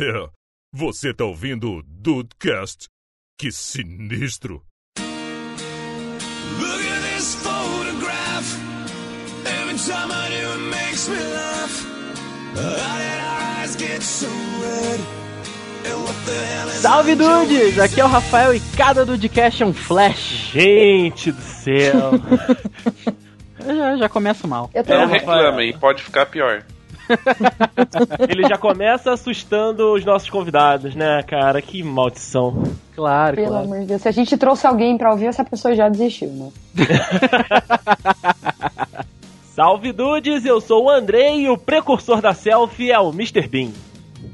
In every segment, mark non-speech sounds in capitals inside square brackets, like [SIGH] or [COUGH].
É, você tá ouvindo o Dudecast? Que sinistro! Look at this photograph. Every time I do, it makes me laugh. How did our eyes get so red? Salve dudes! Aqui é o Rafael e cada Dudecast é um flash. Gente do céu. [LAUGHS] Já, já começo mal. Eu tô É, reclamem, pode ficar pior. [LAUGHS] Ele já começa assustando os nossos convidados, né, cara? Que maldição. Claro, Pelo claro. amor de Deus. Se a gente trouxe alguém pra ouvir, essa pessoa já desistiu, né? [LAUGHS] Salve dudes, eu sou o Andrei e o precursor da selfie é o Mr. Bean.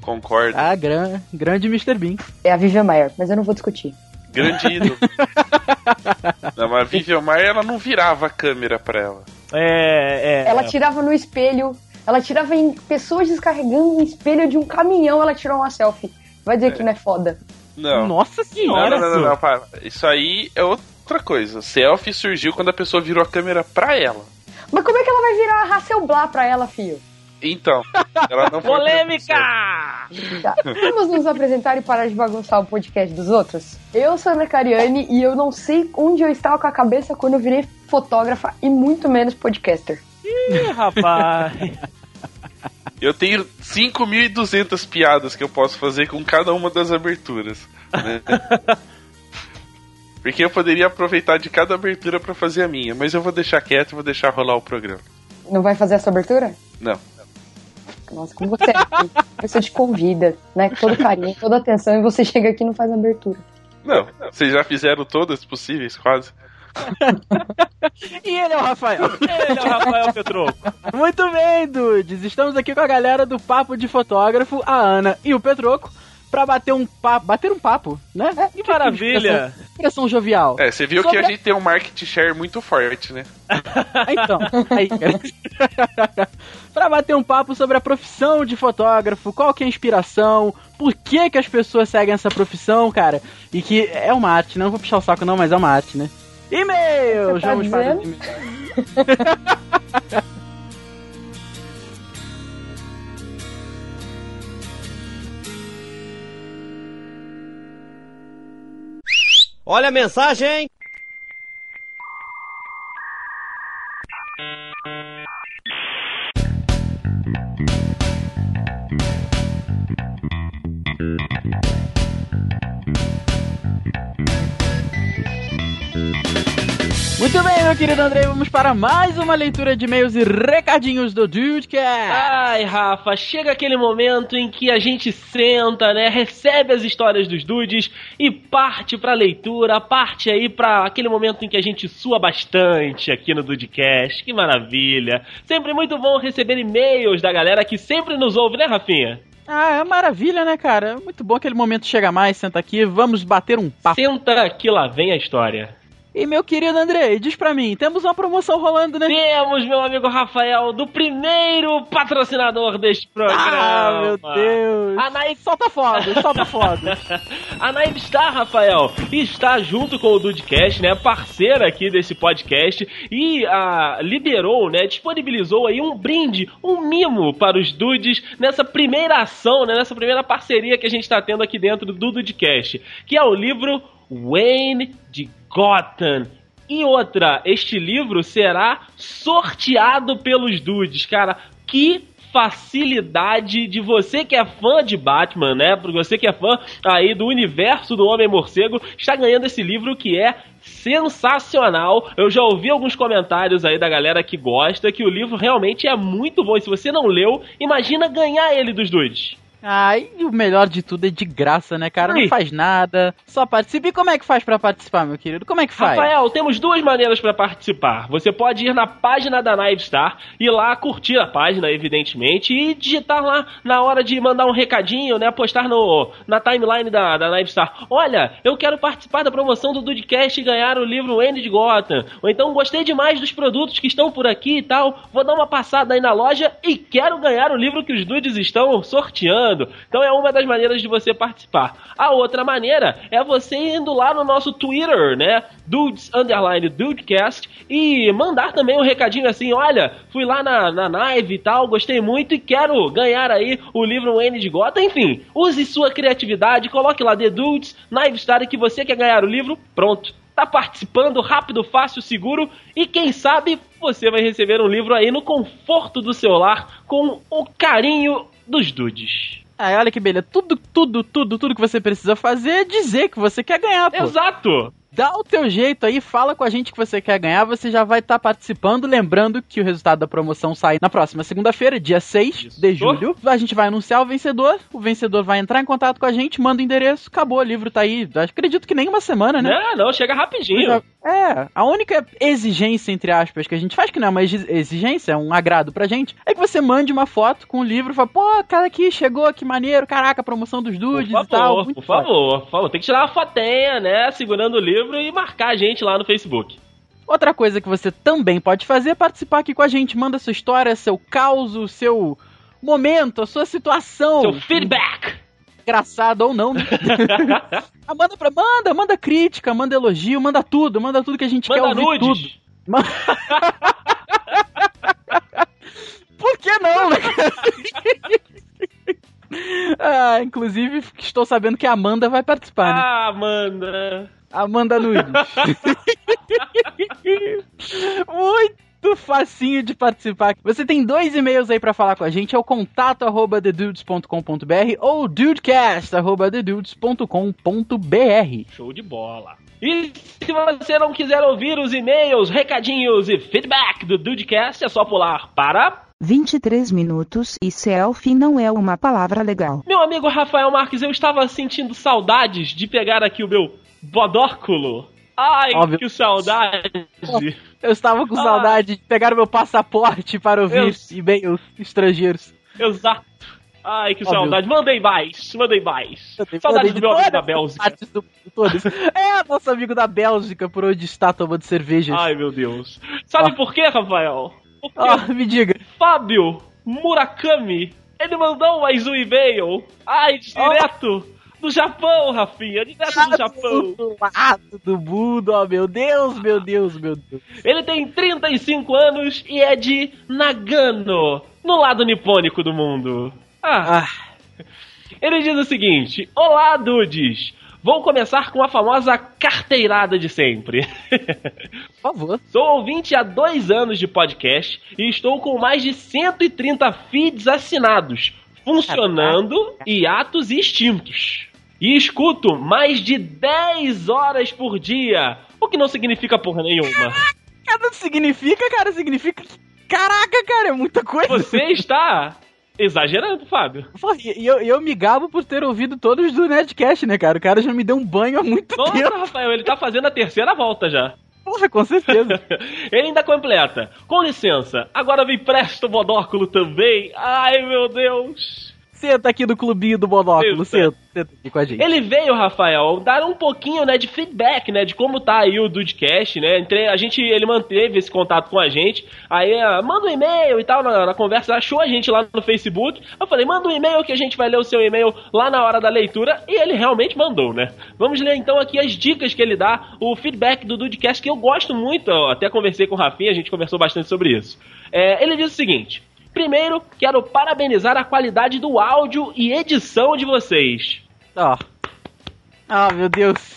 Concordo. Ah, gran, grande Mr. Bean. É a Vivian Maier, mas eu não vou discutir. Grande ídolo. [LAUGHS] não, mas a Vivian Maia, ela não virava a câmera pra ela. É, é. Ela tirava no espelho, ela tirava em pessoas descarregando um espelho de um caminhão, ela tirou uma selfie. Vai dizer que não é foda. Não. Nossa senhora! não, não, não, não, para. Isso aí é outra coisa. Selfie surgiu quando a pessoa virou a câmera pra ela. Mas como é que ela vai virar a Hasselblad pra ela, filho? Então, ela não [LAUGHS] foi Polêmica! Tá. Vamos nos apresentar e parar de bagunçar o podcast dos outros? Eu sou a Ana Cariani e eu não sei onde eu estava com a cabeça quando eu virei fotógrafa e muito menos podcaster. Ih, rapaz. Eu tenho 5.200 piadas que eu posso fazer com cada uma das aberturas. né? [LAUGHS] Porque eu poderia aproveitar de cada abertura pra fazer a minha, mas eu vou deixar quieto e vou deixar rolar o programa. Não vai fazer essa abertura? Não. Nossa, como você é. A pessoa te convida, né? Com todo carinho, toda atenção, e você chega aqui e não faz a abertura. Não, vocês já fizeram todas possíveis, quase. [LAUGHS] E ele é o Rafael. Ele é o Rafael Petroco. Muito bem, dudes. Estamos aqui com a galera do Papo de Fotógrafo, a Ana e o Petroco, pra bater um papo. Bater um papo, né? Que maravilha. Expressão, expressão jovial. É, você viu Sobre que a- gente tem um market share muito forte, né? [LAUGHS] Então, aí, cara. [LAUGHS] pra bater um papo sobre a profissão de fotógrafo, qual que é a inspiração, por que que as pessoas seguem essa profissão, cara, e que é uma arte, não vou puxar o saco não, mas é uma arte, né? E-mail! Tá Vamos para dizendo? e-mails. [LAUGHS] Olha a mensagem! Muito bem, meu querido Andrei, vamos para mais uma leitura de e-mails e recadinhos do Dudecast. Ai, Rafa, chega aquele momento em que a gente senta, né, recebe as histórias dos dudes e parte pra leitura, parte aí pra aquele momento em que a gente sua bastante aqui no Dudecast. Que maravilha. Sempre muito bom receber e-mails da galera que sempre nos ouve, né, Rafinha? Ah, é maravilha, né, cara? Muito bom aquele momento chega mais, senta aqui, vamos bater um papo. Senta que lá vem a história. E meu querido Andrei, diz pra mim, temos uma promoção rolando, né? Temos, meu amigo Rafael, do primeiro patrocinador deste programa. Ah, meu Deus. A Nike Solta foda, solta foda. [LAUGHS] A Naive está, Rafael, está junto com o Dudecast, né, parceira aqui desse podcast e ah, liberou, né, disponibilizou aí um brinde, um mimo para os dudes nessa primeira ação, né, nessa primeira parceria que a gente está tendo aqui dentro do Dudecast, que é o livro Wayne de Gotham. E outra, este livro será sorteado pelos dudes, cara. Que facilidade de você que é fã de Batman, né? Porque você que é fã aí do universo do Homem Morcego, está ganhando esse livro que é sensacional. Eu já ouvi alguns comentários aí da galera que gosta que o livro realmente é muito bom. E se você não leu, imagina ganhar ele dos dudes. Ah, e o melhor de tudo é de graça, né, cara? Não Ui. faz nada, só participa. E como é que faz pra participar, meu querido? Como é que faz? Rafael, temos duas maneiras para participar. Você pode ir na página da Nivestar e lá curtir a página, evidentemente, e digitar lá na hora de mandar um recadinho, né? Postar no, na timeline da, da Nivestar. Olha, eu quero participar da promoção do Dudcast e ganhar o livro Andy de Gotham. Ou então gostei demais dos produtos que estão por aqui e tal. Vou dar uma passada aí na loja e quero ganhar o livro que os dudes estão sorteando. Participando. Então é uma das maneiras de você participar. A outra maneira é você indo lá no nosso Twitter, né? Dudes Underline Dudecast e mandar também um recadinho assim: olha, fui lá na, na e tal, gostei muito e quero ganhar aí o livro N de Gota. Enfim, use sua criatividade, coloque lá The Dudes, Naive Star que você quer ganhar o livro, pronto. Tá participando rápido, fácil, seguro e quem sabe você vai receber um livro aí no conforto do seu lar com o carinho dos dudes. Ah, olha que beleza. Tudo, tudo, tudo, tudo que você precisa fazer é dizer que você quer ganhar, pô. Exato! Dá o teu jeito aí, fala com a gente que você quer ganhar, você já vai estar participando. Lembrando que o resultado da promoção sai na próxima segunda-feira, dia 6 Isso. de julho. A gente vai anunciar o vencedor, o vencedor vai entrar em contato com a gente, manda o endereço, acabou, o livro tá aí. Acredito que nem uma semana, né? Não, não, chega rapidinho. É, a única exigência, entre aspas, que a gente faz, que não é uma exi- exigência, é um agrado pra gente, é que você mande uma foto com o livro e fala, pô, cara aqui chegou, que maneiro, caraca, promoção dos dudes Por e tal. favor, muito por favor, por favor. Tem que tirar uma fotinha, né? Segurando o livro e marcar a gente lá no Facebook. Outra coisa que você também pode fazer é participar aqui com a gente. Manda sua história, seu caos, seu momento, a sua situação. Seu feedback! Engraçado ou não, né? [LAUGHS] Ah, manda, pra, manda, manda crítica, manda elogio, manda tudo, manda tudo que a gente quer Manda ouvir tudo. nudes! Ma- [LAUGHS] Por que não, né? [LAUGHS] ah, inclusive, estou sabendo que a Amanda vai participar, né? Ah, Amanda! Amanda Nunes. [LAUGHS] Muito facinho de participar. Você tem dois e-mails aí pra falar com a gente, é o contato arroba thedudes.com.br ou dudecast arroba thedudes.com.br. Show de bola! E se você não quiser ouvir os e-mails, recadinhos e feedback do Dudecast, é só pular para 23 minutos e selfie não é uma palavra legal. Meu amigo Rafael Marques, eu estava sentindo saudades de pegar aqui o meu bodóculo. Ai, Óbvio. que saudade! Eu estava com Ah. saudade de pegar o meu passaporte para ouvir Eu- e-mails estrangeiros. Exato! Ai, que Óbvio. saudade! Mandei mais! Mandei mais! Poder do meu amigo da Bélgica! do- todas. [LAUGHS] É, nosso amigo da Bélgica, por onde está tomando cervejas. Ai, meu Deus! Sabe Ah. por quê, Rafael? Porque Ah, me diga. Fábio Murakami, ele mandou mais um e-mail. Ai, direto do Japão, Rafinha, direto do Japão. Do lado do mundo, ó, meu Deus, meu Deus, meu Deus. Ele tem 35 anos e é de Nagano, no lado nipônico do mundo. Ah, Ah, ele diz o seguinte: Olá, dudes! Vou começar com a famosa carteirada de sempre. por favor. Sou ouvinte há dois anos de podcast e estou com mais de 130 feeds assinados, funcionando e atos e extintos. E escuto mais de 10 horas por dia, o que não significa porra nenhuma. Cara, significa, cara, significa. que- Caraca, cara, é muita coisa. Você [LAUGHS] está exagerando, Fábio. E eu, eu me gabo por ter ouvido todos do Nerdcast, né, cara? O cara já me deu um banho há muito Nossa, tempo. Rafael, ele tá fazendo a terceira volta já. Porra, com certeza. [LAUGHS] Ele ainda completa. Com licença, agora me presta o monóculo também. Ai, meu Deus. Senta aqui do clubinho do monóculo, Isso. senta, senta aqui com a gente. Ele veio, Rafael, dar um pouquinho, né, de feedback, né, de como tá aí o Dudecast, né? Entre, a gente, ele manteve esse contato com a gente. Aí, ah, manda um e-mail e tal na, na conversa, achou a gente lá no Facebook. Eu falei, manda um e-mail que a gente vai ler o seu e-mail lá na hora da leitura. E ele realmente mandou, né? Vamos ler então aqui as dicas que ele dá, o feedback do Dudecast, que eu gosto muito. Eu até conversei com o Rafinha, a gente conversou bastante sobre isso. É, ele diz o seguinte. Primeiro, quero parabenizar a qualidade do áudio e edição de vocês. Ó. Ah, meu Deus.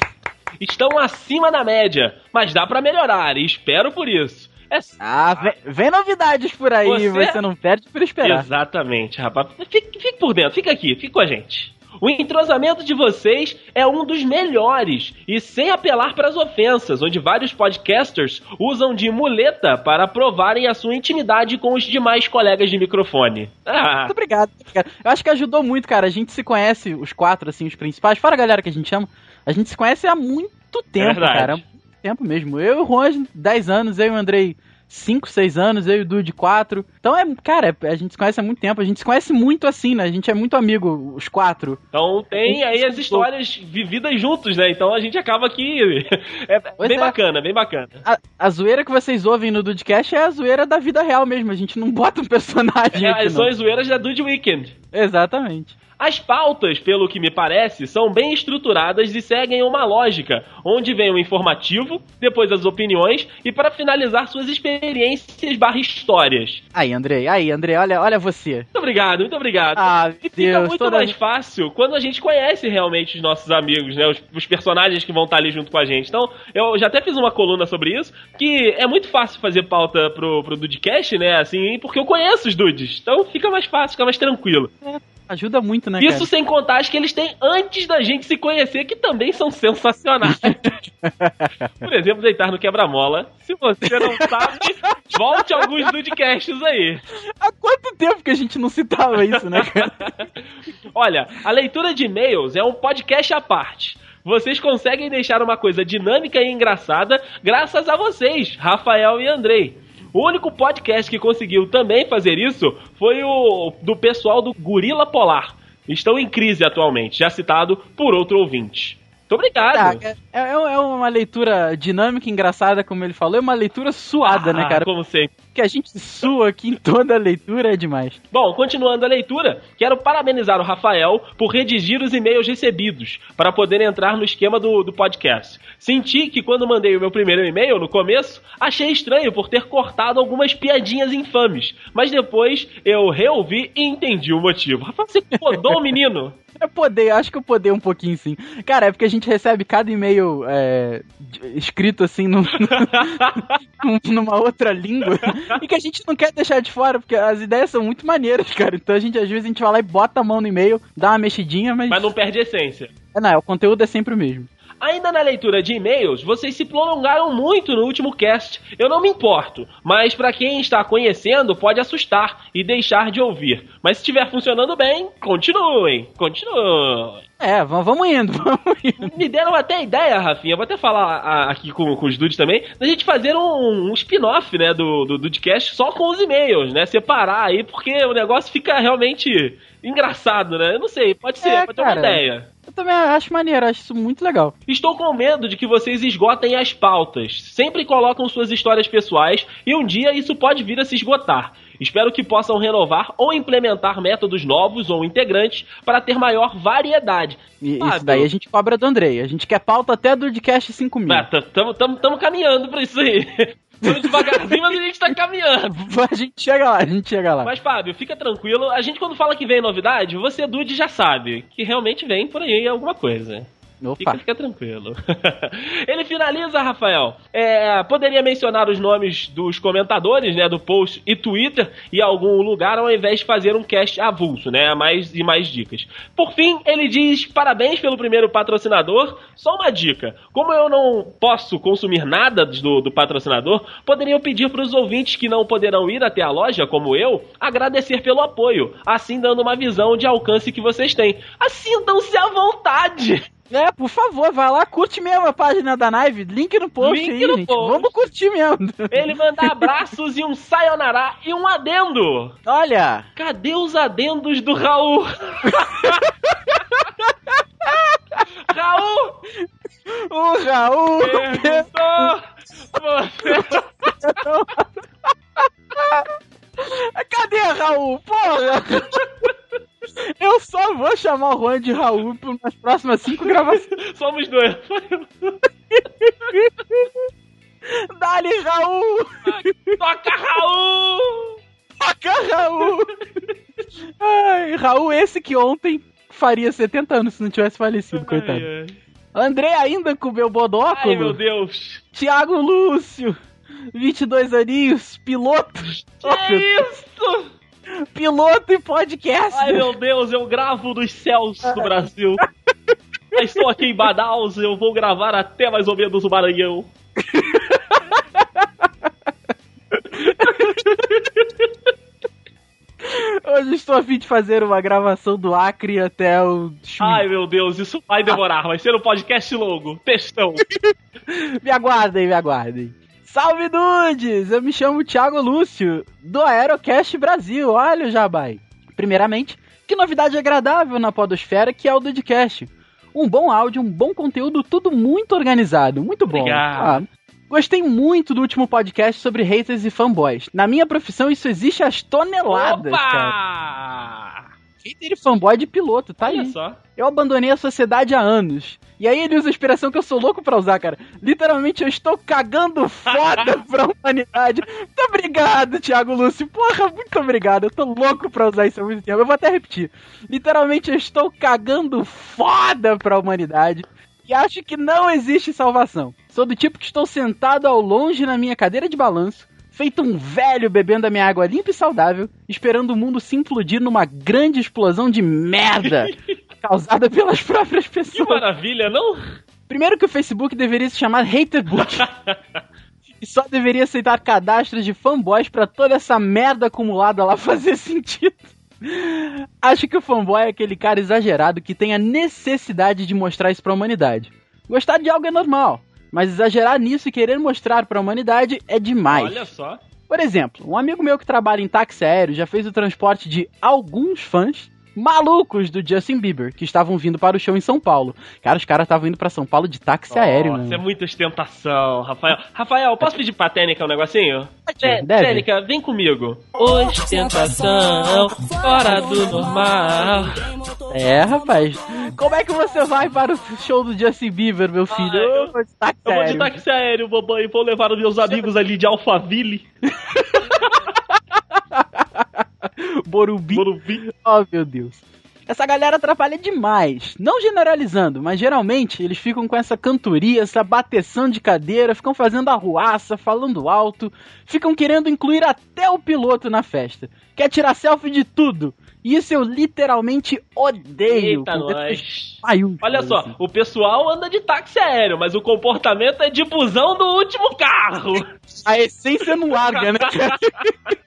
estão acima da média, mas dá pra melhorar e espero por isso. É Ah, vem, vem novidades por aí, Você- você, não perde por esperar. Exatamente, rapaz. Fique, fique por dentro, fica aqui, fique com a gente. O entrosamento de vocês é um dos melhores e sem apelar para as ofensas, onde vários podcasters usam de muleta para provarem a sua intimidade com os demais colegas de microfone. Ah, [LAUGHS] Muito obrigado, muito obrigado. Eu acho que ajudou muito, cara. A gente se conhece, os quatro, assim, os principais. Fora a galera que a gente chama. A gente se conhece há muito tempo, verdade. cara. Há muito tempo mesmo. Eu e o Juan, 10 anos. Eu e o Andrei, 5, 6 anos. Eu e o Dude, 4. Então, é, cara, é- a gente se conhece há muito tempo. A gente se conhece muito assim, né? A gente é muito amigo, os quatro. então tem aí as histórias vividas juntos, né? Então a gente acaba aqui. [LAUGHS] É Pois bem é. bacana, bem bacana. A, a zoeira que vocês ouvem no Dudecast é a zoeira da vida real mesmo. A gente não bota um personagem É, aqui, são não. as zoeiras da Dude Weekend. Exatamente. As pautas, pelo que me parece, são bem estruturadas e seguem uma lógica, onde vem o informativo, depois as opiniões e para finalizar suas experiências barra histórias. Aí, Andrei, aí, Andrei, olha, olha você. Muito obrigado, muito obrigado. Ah, e fica Deus, muito mais fácil quando a gente conhece realmente os nossos amigos, né? Os, os personagens que vão estar ali junto com a gente. Então, eu já até fiz uma coluna sobre isso, que é muito fácil fazer pauta pro, pro Dudecast, né? Assim, porque eu conheço os dudes. Então fica mais fácil, fica mais tranquilo. Ajuda muito, né, Isso cara? sem contar as que eles têm antes da gente se conhecer, que também são sensacionais. [LAUGHS] Por exemplo, deitar no quebra-mola. Se você não sabe, volte alguns Dudecasts aí. Há quanto tempo que a gente não citava isso, né, cara? [LAUGHS] Olha, a leitura de e-mails é um podcast à parte. Vocês conseguem deixar uma coisa dinâmica e engraçada graças a vocês, Rafael e Andrei. O único podcast que conseguiu também fazer isso foi o do pessoal do Gorila Polar. Estão em crise atualmente, já citado por outro ouvinte. Muito obrigado. Ah, é, é- é uma leitura dinâmica, engraçada, como ele falou, é uma leitura suada, né, Ah, cara? Como sempre. Que a gente sua aqui em toda a leitura é demais. Bom, continuando a leitura, quero parabenizar o Rafael por redigir os e-mails recebidos para poder entrar no esquema do, do podcast. Senti que quando mandei o meu primeiro e-mail, no começo, achei estranho por ter cortado algumas piadinhas infames, mas depois eu reouvi e entendi o motivo. Rafael, você podou o menino? [LAUGHS] Eu [LAUGHS] poder, acho que eu poder um pouquinho sim. Cara, é porque a gente recebe cada e-mail é, escrito assim num- num- [LAUGHS] numa outra língua e que a gente não quer deixar de fora, porque as ideias são muito maneiras, cara. Então a gente, às vezes, a gente vai lá e bota a mão no e-mail, dá uma mexidinha, mas. Mas não perde a essência. É, não, o conteúdo é sempre o mesmo. Ainda na leitura de e-mails, vocês se prolongaram muito no último cast. Eu não me importo, mas pra quem está conhecendo pode assustar e deixar de ouvir. Mas se estiver funcionando bem, continuem, continuem. É, vamos indo, [LAUGHS] vamos indo. Me deram até ideia, Rafinha, vou até falar ah, aqui com, com os dudes também, da gente fazer um, um spin-off, né, do, do Dudecast só com os e-mails, né, separar aí, porque o negócio fica realmente engraçado, né, eu não sei, pode ser, É, pode ter uma cara. ideia. Também acho maneiro, acho isso muito legal. Estou com medo de que vocês esgotem as pautas. Sempre colocam suas histórias pessoais e um dia isso pode vir a se esgotar. Espero que possam renovar ou implementar métodos novos ou integrantes para ter maior variedade. E isso daí a gente cobra do Andrei. A gente quer pauta até do Dcast 5000. Ah, t- tamo, tamo, tamo caminhando pra isso aí. [LAUGHS] Tamo devagarzinho, mas a gente tá caminhando. [LAUGHS] A gente chega lá, a gente chega lá. Mas, Fábio, fica tranquilo. A gente, quando fala que vem novidade, você, Dude, já sabe que realmente vem por aí alguma coisa. Fica, fica tranquilo. [LAUGHS] Ele finaliza, Rafael. É, poderia mencionar os nomes dos comentadores, né, do post e Twitter e algum lugar ao invés de fazer um cast avulso, né, mais e mais dicas. Por fim, ele diz parabéns pelo primeiro patrocinador. Só uma dica: como eu não posso consumir nada do, do patrocinador, poderiam pedir para os ouvintes que não poderão ir até a loja, como eu, agradecer pelo apoio, assim dando uma visão de alcance que vocês têm. Sintam-se à vontade. É, por favor, vai lá, curte mesmo a página da Naive. Link no post Link aí, no gente. post. Vamos curtir mesmo. Ele manda abraços e um sayonara e um adendo. Olha, Cadê os adendos do Raul? [LAUGHS] Raul! o Raul. Perguntou! Você... Cadê Raul? Porra! [LAUGHS] Eu só vou chamar o Juan de Raul umas próximas cinco [LAUGHS] gravações. Somos dois. [LAUGHS] Dali, Raul! Toca Raul! Toca, Raul! Ai, Raul, esse que ontem faria 70 anos se não tivesse falecido, coitado. Ai, ai. André ainda com o meu Ai, bodóculo. meu Deus. Thiago Lúcio, 22 aninhos, piloto. Oh, Que meu- isso? Piloto e podcast. Ai, meu Deus, eu gravo dos céus do Brasil. Eu estou aqui em Manaus, eu vou gravar até mais ou menos o Maranhão. Hoje estou a fim de fazer uma gravação do Acre até o. Ai, meu Deus, isso vai demorar. Vai ser um podcast longo. Textão. [LAUGHS] Me aguardem, me aguardem. Salve dudes! Eu me chamo Thiago Lúcio, do Aerocast Brasil. Olha o Jabai. Primeiramente, que novidade agradável na podosfera que é o Dudcast. Um bom áudio, um bom conteúdo, tudo muito organizado. Muito bom. Obrigado. Ah, gostei muito do último podcast sobre haters e fanboys. Na minha profissão isso existe às toneladas, cara. Opa! hater e fanboy de piloto, tá Olha aí. só. Eu abandonei a sociedade há anos. E aí ele usa a expressão que eu sou louco pra usar, cara. Literalmente, eu estou cagando foda [LAUGHS] pra humanidade. Muito obrigado, Thiago Lúcio. Porra, muito obrigado. Eu tô louco pra usar isso há muito tempo. Eu vou até repetir. Literalmente, eu estou cagando foda pra humanidade. E acho que não existe salvação. Sou do tipo que estou sentado ao longe na minha cadeira de balanço, feito um velho bebendo a minha água limpa e saudável, esperando o mundo se implodir numa grande explosão de merda [LAUGHS] causada pelas [LAUGHS] próprias Que pessoas. maravilha, não? Primeiro que o Facebook deveria se chamar Haterbook. [LAUGHS] e só deveria aceitar cadastros de fanboys pra toda essa merda acumulada lá fazer sentido. Acho que o fanboy é aquele cara exagerado que tem a necessidade de mostrar isso pra humanidade. Gostar de algo é normal, mas exagerar nisso e querer mostrar pra humanidade é demais. Olha só. Por exemplo, um amigo meu que trabalha em táxi aéreo já fez o transporte de alguns fãs malucos do Justin Bieber, que estavam vindo para o show em São Paulo. Cara, os caras estavam indo pra São Paulo de táxi aéreo, Nossa, é muita ostentação, Rafael. Rafael, posso pedir pra Tênica um negocinho? Deve. Tênica, vem comigo. Ostentação fora do normal. É, rapaz. Como é que você vai para o show do Justin Bieber, meu filho? Ah, eu- Eu vou de táxi Eu vou de aéreo. táxi aéreo, mamãe. Vou levar os meus amigos ali de Alphaville. [LAUGHS] [LAUGHS] Morumbi. Morumbi. Oh, meu Deus. Essa galera atrapalha demais. Não generalizando, mas geralmente eles ficam com essa cantoria, essa bateção de cadeira, ficam fazendo arruaça, falando alto, ficam querendo incluir até o piloto na festa. Quer tirar selfie de tudo. E isso eu literalmente odeio. Eita, nós. Olha só, assim. o pessoal anda de táxi aéreo, mas o comportamento é de busão do último carro. A essência não larga, né? [LAUGHS]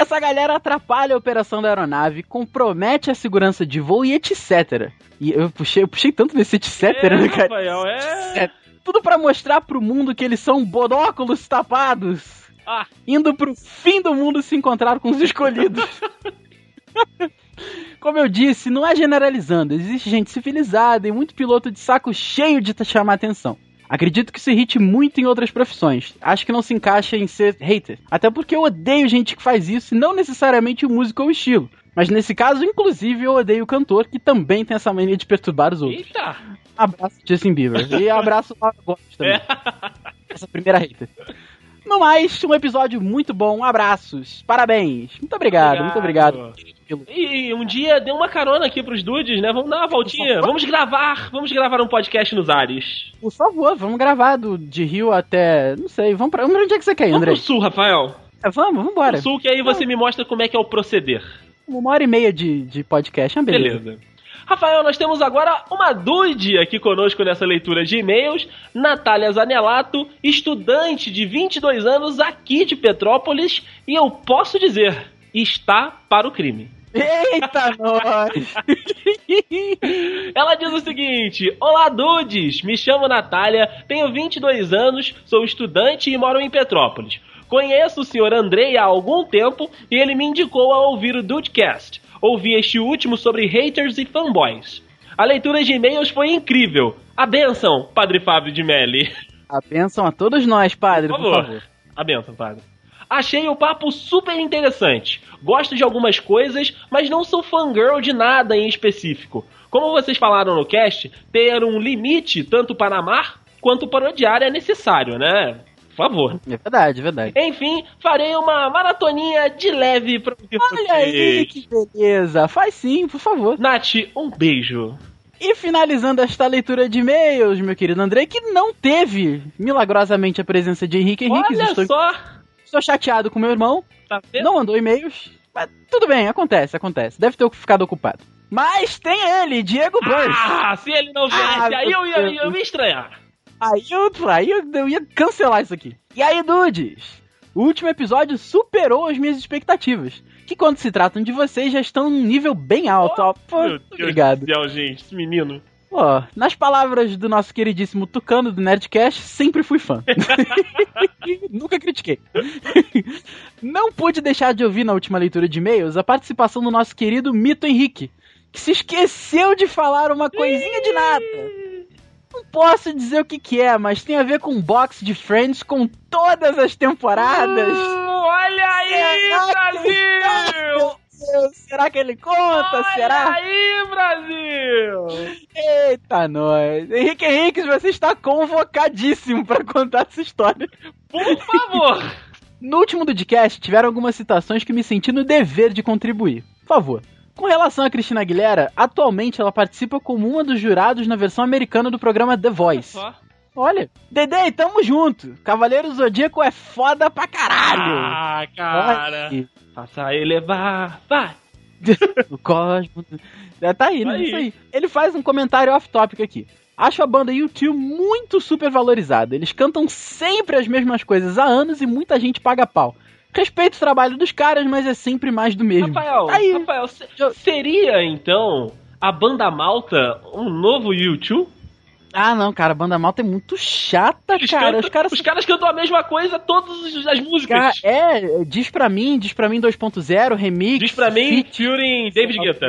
Essa galera atrapalha a operação da aeronave, compromete a segurança de voo e etc. E eu puxei, eu puxei tanto nesse etc, é, né, cara? Rafael, é... Tudo pra mostrar pro mundo que eles são bonóculos tapados. Ah. Indo pro fim do mundo se encontrar com os escolhidos. [LAUGHS] Como eu disse, não é generalizando. Existe gente civilizada e muito piloto de saco cheio de chamar atenção. Acredito que isso irrite muito em outras profissões. Acho que não se encaixa em ser hater. Até porque eu odeio gente que faz isso, e não necessariamente o músico ou o estilo. Mas nesse caso, inclusive, eu odeio o cantor, que também tem essa mania de perturbar os outros. Eita. Abraço Justin Bieber. E abraço Gomes também. [LAUGHS] Essa primeira hater. No mais, um episódio muito bom. Abraços. Parabéns. Muito obrigado, muito obrigado. E um dia dê uma carona aqui pros dudes, né? Vamos dar uma voltinha. Vamos gravar, vamos gravar um podcast nos ares. Por favor, vamos gravar do, de Rio até. Não sei, vamos pra. Onde é que você quer ir, Vamos André? pro sul, Rafael. É, vamos, vambora. Pro sul, que aí você me mostra como é que é o proceder. Uma hora e meia de, de podcast, ah, beleza. Beleza. Rafael, nós temos agora uma dude aqui conosco nessa leitura de e-mails. Natália Zanelato, estudante de 22 anos aqui de Petrópolis. E eu posso dizer, está para o crime. Eita, [LAUGHS] nós! Ela diz o seguinte: Olá, dudes! Me chamo Natália, tenho 22 anos, sou estudante e moro em Petrópolis. Conheço o senhor Andrei há algum tempo e ele me indicou a ouvir o Dudecast. Ouvi este último sobre haters e fanboys. A leitura de e-mails foi incrível. A benção, Padre Fábio de Melli. A bênção a todos nós, padre, Por por favor. favor. A benção, padre. Achei o papo super interessante. Gosto de algumas coisas, mas não sou fangirl de nada em específico. Como vocês falaram no cast, ter um limite tanto para amar quanto para odiar é necessário, né? Por favor. É verdade, é verdade. Enfim, farei uma maratoninha de leve pra ouvir Olha aí vocês. que beleza. Faz sim, por favor. Nath, um beijo. E finalizando esta leitura de e-mails, meu querido André, que não teve milagrosamente a presença de Henrique Henrique. Olha Estou, só, estou chateado com meu irmão. tá vendo? Não mandou e-mails. Mas tudo bem, acontece, acontece. Deve ter ficado ocupado. Mas tem ele, Diego Burst. Ah, se ele não viesse, Ah, aí eu ia, eu ia me estranhar. Aí, eu, aí eu, eu ia cancelar isso aqui. E aí, dudes? O último episódio superou as minhas expectativas. Que quando se tratam de vocês já estão num nível bem alto. ó. Pô, Meu Deus obrigado. do céu, gente, esse menino. Ó, nas palavras do nosso queridíssimo Tucano do Nerdcast, sempre fui fã. [LAUGHS] Nunca critiquei. Não pude deixar de ouvir na última leitura de e-mails a participação do nosso querido Mito Henrique, que se esqueceu de falar uma coisinha de nada. Não posso dizer o que, que é, mas tem a ver com o box de Friends com todas as temporadas. Hum, olha aí, Brasil! Será que ele conta? Olha será? aí, Brasil! Eita, nós. Henrique Henriques, você está convocadíssimo para contar essa história. Por favor! No último podcast, tiveram algumas citações que me senti no dever de contribuir. Por favor. Com relação a Cristina Aguilera, atualmente ela participa como uma dos jurados na versão americana do programa The Voice. Olha, Dedê, tamo junto. Cavaleiro Zodíaco é foda pra caralho. Ah, cara. Faça a elevar. Vai. [LAUGHS] o Cosmo. É, tá aí, né? Aí. Isso aí. Ele faz um comentário off-topic aqui. Acho a banda YouTube muito super valorizada. Eles cantam sempre as mesmas coisas há anos e muita gente paga pau. Respeito o trabalho dos caras, mas é sempre mais do mesmo. Rafael, aí. Rafael, se- seria então a banda malta um novo YouTube? Ah, não, cara, a banda malta é muito chata, Eles cara. cantam- Os caras os caras cantam a mesma coisa todas as músicas. é, diz pra mim, diz pra mim 2.0, remix. Diz pra mim, feat, featuring David Guetta.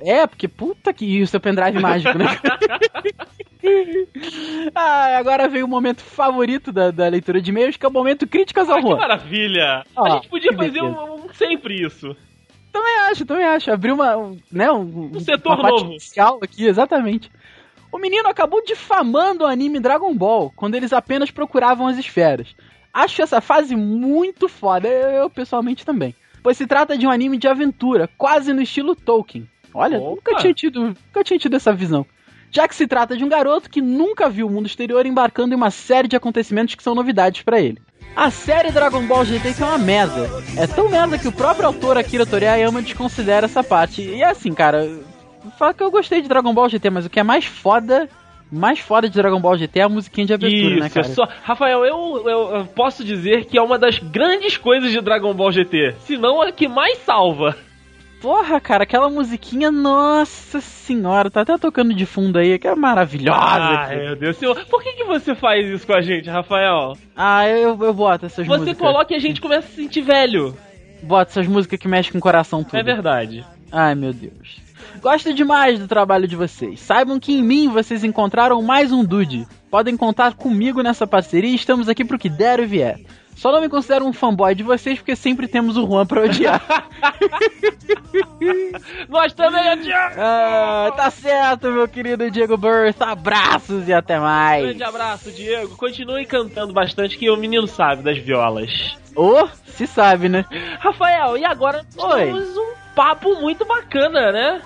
É, porque puta que o seu pendrive mágico, né? [LAUGHS] [LAUGHS] ah, agora veio o momento favorito da, da leitura de e-mails, que é o momento críticas ao Ah, que maravilha! Ah, a gente podia fazer um, um- sempre isso. Também acho, também acho. Abriu uma, um, né, um, Um setor uma novo. inicial aqui, exatamente. O menino acabou difamando o anime Dragon Ball, quando eles apenas procuravam as esferas. Acho essa fase muito foda, eu, eu pessoalmente também. Pois se trata de um anime de aventura, quase no estilo Tolkien. Olha, Opa. nunca tinha, tido, nunca tinha tido essa visão. Já que se trata de um garoto que nunca viu o mundo exterior embarcando em uma série de acontecimentos que são novidades pra ele. A série Dragon Ball GT que é uma merda. É tão merda que o próprio autor Akira Toriyama desconsidera essa parte. E é assim, cara, fala que eu gostei de Dragon Ball GT, mas o que é mais foda, mais foda de Dragon Ball GT é a musiquinha de abertura, Isso, né, cara? só. Rafael, eu, eu- eu posso dizer que é uma das grandes coisas de Dragon Ball GT. Se não a que mais salva. Porra, cara, aquela musiquinha, nossa senhora, tá até tocando de fundo aí, que é maravilhosa. Ah, meu Deus do céu. Por que, que você faz isso com a gente, Rafael? Ah, eu, eu boto essas Você músicas. coloca e a gente começa a se sentir velho. Boto essas músicas que mexem com o coração tudo. É verdade. Ai, meu Deus. Gosto demais do trabalho de vocês. Saibam que em mim vocês encontraram mais um dude. Podem contar comigo nessa parceria e estamos aqui pro que der e vier. Só não me considero um fanboy de vocês porque sempre temos o Juan pra odiar. [LAUGHS] Nós também odiamos. ah, tá certo, meu querido Diego Burst. Abraços e até mais. Grande abraço, Diego. Continue cantando bastante, que o menino sabe das violas. Ô, se sabe, né? Rafael, e agora Oi. temos um papo muito bacana, né?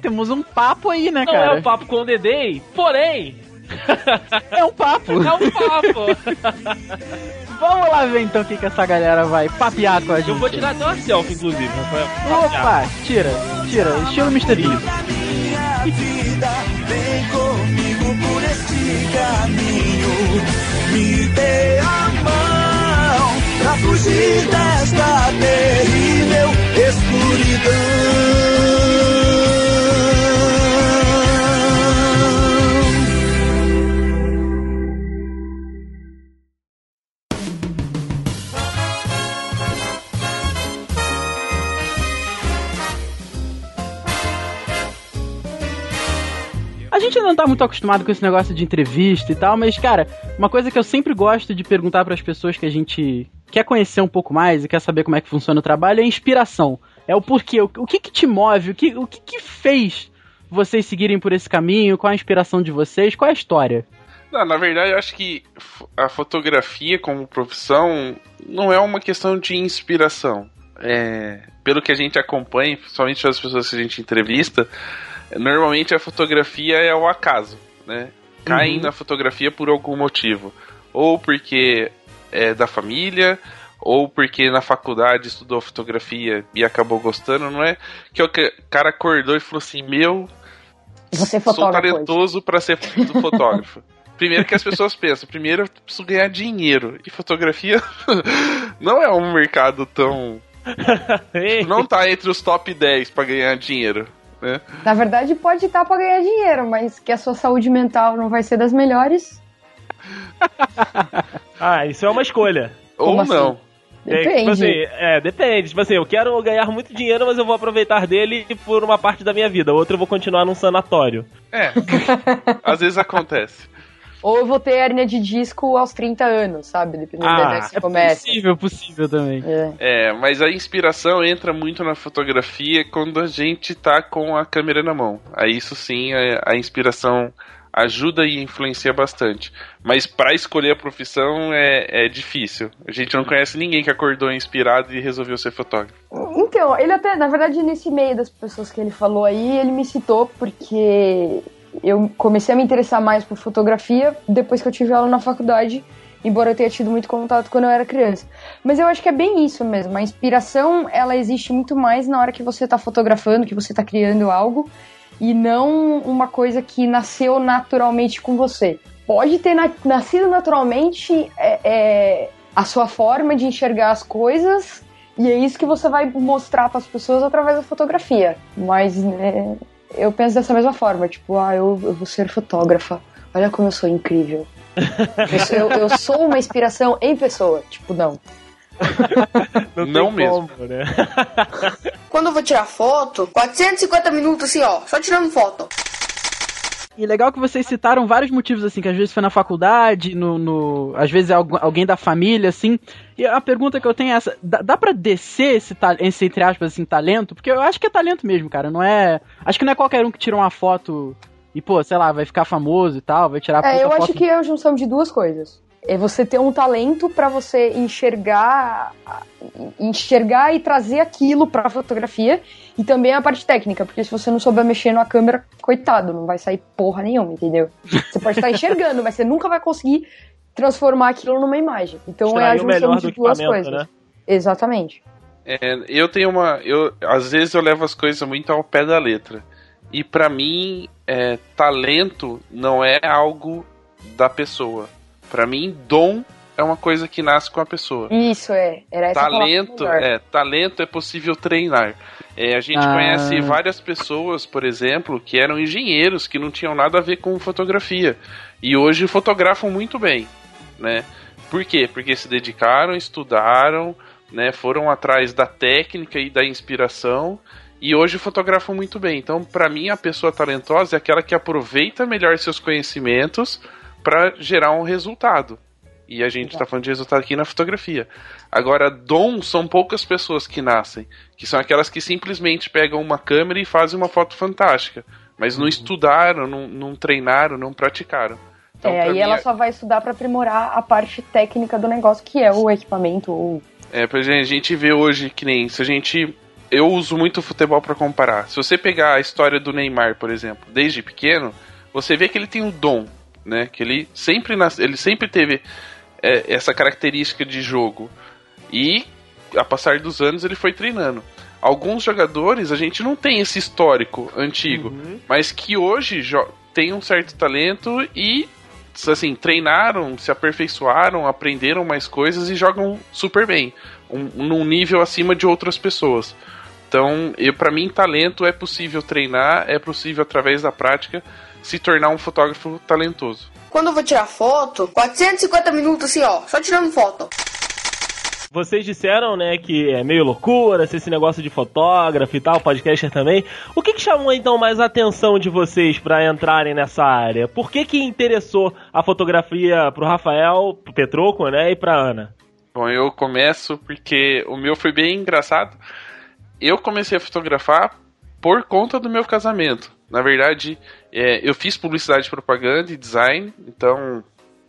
Temos um papo aí, né, Não cara? é o papo com o Dedei, porém, É um papo. é um papo. [LAUGHS] Vamos lá ver então o que, que essa galera vai papear com a gente. Eu vou tirar até uma selfie, inclusive. Opa, tira, tira. Estilo Mr. Minha vida, vem comigo por este caminho. Me dê a mão pra fugir desta terrível escuridão. Gente não tá muito acostumado com esse negócio de entrevista e tal, mas, cara, uma coisa que eu sempre gosto de perguntar para as pessoas que a gente quer conhecer um pouco mais e quer saber como é que funciona o trabalho é inspiração. É o porquê, o, o que que te move, o que, o que que fez vocês seguirem por esse caminho, qual a inspiração de vocês, qual é a história? Não, na verdade, eu acho que a fotografia como profissão não é uma questão de inspiração. É, pelo que a gente acompanha, principalmente as pessoas que a gente entrevista, normalmente a fotografia é o acaso, né? Caem Uhum. na fotografia por algum motivo. Ou porque é da família, ou porque na faculdade estudou fotografia e acabou gostando, não é? Que o ca- cara acordou e falou assim: Meu, Você é sou talentoso pra ser fotógrafo. [LAUGHS] Primeiro que as pessoas pensam, primeiro eu preciso ganhar dinheiro. E fotografia [LAUGHS] não é um mercado tão. [LAUGHS] Não tá entre os top 10 pra ganhar dinheiro. Né? Na verdade, pode estar pra ganhar dinheiro, mas que a sua saúde mental não vai ser das melhores. [LAUGHS] Ah, isso é uma escolha. Ou Como assim? não. É, tipo Depende. assim, é, depende. Tipo assim, eu quero ganhar muito dinheiro, mas eu vou aproveitar dele por uma parte da minha vida. Outra eu vou continuar num sanatório. É. [LAUGHS] Às vezes acontece. Ou eu vou ter hernia de disco aos 30 anos, sabe? Dependendo da idade que você é começa. possível, possível também. É. É, mas a inspiração entra muito na fotografia quando a gente tá com a câmera na mão. Aí isso sim, a, a inspiração ajuda e influencia bastante. Mas pra escolher a profissão é, é difícil. A gente não conhece ninguém que acordou inspirado e resolveu ser fotógrafo. Então, ele até, na verdade, nesse meio das pessoas que ele falou aí, ele me citou porque eu comecei a me interessar mais por fotografia depois que eu tive aula na faculdade, embora eu tenha tido muito contato quando eu era criança. Mas eu acho que é bem isso mesmo. A inspiração, ela existe muito mais na hora que você tá fotografando, que você tá criando algo, e não uma coisa que nasceu naturalmente com você. Pode ter na- nascido naturalmente é, é, a sua forma de enxergar as coisas, e é isso que você vai mostrar para as pessoas através da fotografia. Mas né, eu penso dessa mesma forma, tipo, ah, eu, eu vou ser fotógrafa. Olha como eu sou incrível. Eu, sou- eu- eu sou uma inspiração em pessoa. Tipo, não. Não, Não tem mesmo. como, né? Quando eu vou tirar foto, 450 minutos assim, ó, só tirando foto. E legal que vocês citaram vários motivos, assim, que às vezes foi na faculdade, no, no- às vezes é algu- alguém da família, assim. E a pergunta que eu tenho é essa: dá, dá pra descer esse, esse, entre aspas, assim, talento? Porque eu acho que é talento mesmo, cara. Não é. Acho que não é qualquer um que tira uma foto e, pô, sei lá, vai ficar famoso e tal, vai tirar É, eu foto. acho que é a junção de duas coisas. É você ter um talento pra você enxergar, enxergar e trazer aquilo pra fotografia e também a parte técnica, porque se você não souber mexer na câmera, coitado, não vai sair porra nenhuma, entendeu? Você pode estar enxergando, mas você nunca vai conseguir transformar aquilo numa imagem. Então é a junção de duas coisas. né? Exatamente. É, eu tenho uma. Eu, às vezes eu levo as coisas muito ao pé da letra. E pra mim, é, talento não é algo da pessoa. Pra mim, dom é uma coisa que nasce com a pessoa. Isso é. Era essa Talento é, talento é possível treinar. É, a gente Ah. conhece várias pessoas, por exemplo, que eram engenheiros que não tinham nada a ver com fotografia e hoje fotografam muito bem, né? Por quê? Porque se dedicaram, estudaram, né? Foram atrás da técnica e da inspiração e hoje fotografam muito bem. Então, para mim, a pessoa talentosa é aquela que aproveita melhor seus conhecimentos para gerar um resultado. E a gente está falando de resultado aqui na fotografia. Agora, dom são poucas pessoas que nascem, que são aquelas que simplesmente pegam uma câmera e fazem uma foto fantástica, mas não estudaram, não, não treinaram, não praticaram. Então, é, aí ela só vai estudar pra aprimorar a parte técnica do negócio, que é o equipamento ou É, por exemplo, a gente vê hoje que nem se a gente. Eu uso muito o futebol para comparar. Se você pegar a história do Neymar, por exemplo, desde pequeno, você vê que ele tem um dom, né? Que ele sempre nas... ele sempre teve é, essa característica de jogo. E a passar dos anos ele foi treinando. Alguns jogadores a gente não tem esse histórico antigo, mas que hoje tem um certo talento e assim, treinaram, se aperfeiçoaram, aprenderam mais coisas e jogam super bem, um, num nível acima de outras pessoas. Então, para mim, talento é possível treinar, é possível através da prática se tornar um fotógrafo talentoso. Quando eu vou tirar foto, 450 minutos assim, ó, só tirando foto. Vocês disseram, né, que é meio loucura se esse negócio de fotógrafo e tal, podcaster também. O que, que chamou então mais a atenção de vocês pra entrarem nessa área? Por que que interessou a fotografia pro Rafael, pro Petroco, né, e pra Ana? Bom, eu começo porque o meu foi bem engraçado. Eu comecei a fotografar por conta do meu casamento. Na verdade, é, eu fiz publicidade, propaganda e design, então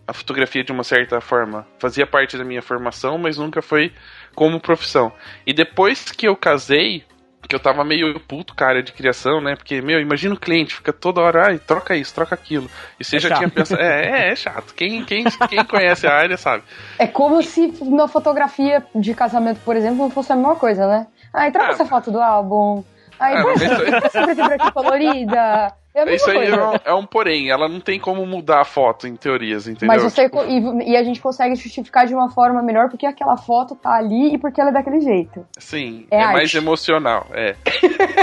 a fotografia de uma certa forma fazia parte da minha formação, mas nunca foi como profissão. E depois que eu casei, que eu tava meio puto, cara, de criação, né? Porque, meu, imagina o cliente, fica toda hora, ai, troca isso, troca aquilo. E você É já chato. tinha pensado. É, é, é chato. Quem, quem, quem conhece a área sabe. É como se na fotografia de casamento, por exemplo, não fosse a mesma coisa, né? Ai, troca Ah. essa foto do álbum. Ai, Ah, põe [LAUGHS] mas essa preta e colorida. É Isso aí é um, é um porém, ela não tem como mudar a foto em teorias, entendeu? Mas você Tipo, e, e a gente consegue justificar de uma forma melhor porque aquela foto tá ali e porque ela é daquele jeito. Sim, É é, mais emocional, é. [LAUGHS]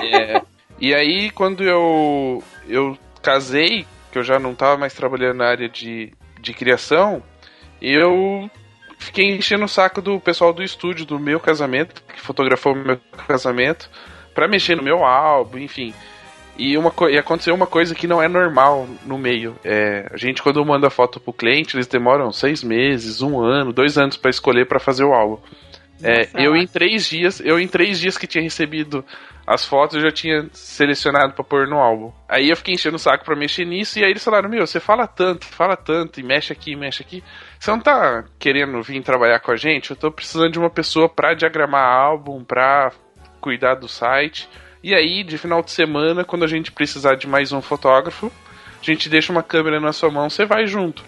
É, E aí, quando eu, eu casei, que eu já não tava mais trabalhando na área de, de criação, eu fiquei enchendo o saco do pessoal do estúdio do meu casamento, que fotografou o meu casamento, pra mexer no meu álbum, enfim. E, uma, e aconteceu uma coisa que não é normal no meio. É, a gente, quando manda foto pro cliente, eles demoram seis meses, um ano, dois anos pra escolher pra fazer o álbum. É, eu em três dias, eu em três dias que tinha recebido as fotos, eu já tinha selecionado pra pôr no álbum. Aí eu fiquei enchendo o saco pra mexer nisso, e aí eles falaram, meu, você fala tanto, fala tanto, e mexe aqui, mexe aqui. Você não tá querendo vir trabalhar com a gente? Eu tô precisando de uma pessoa pra diagramar álbum, pra cuidar do site. E aí, de final de semana, quando a gente precisar de mais um fotógrafo, a gente deixa uma câmera na sua mão, você vai junto.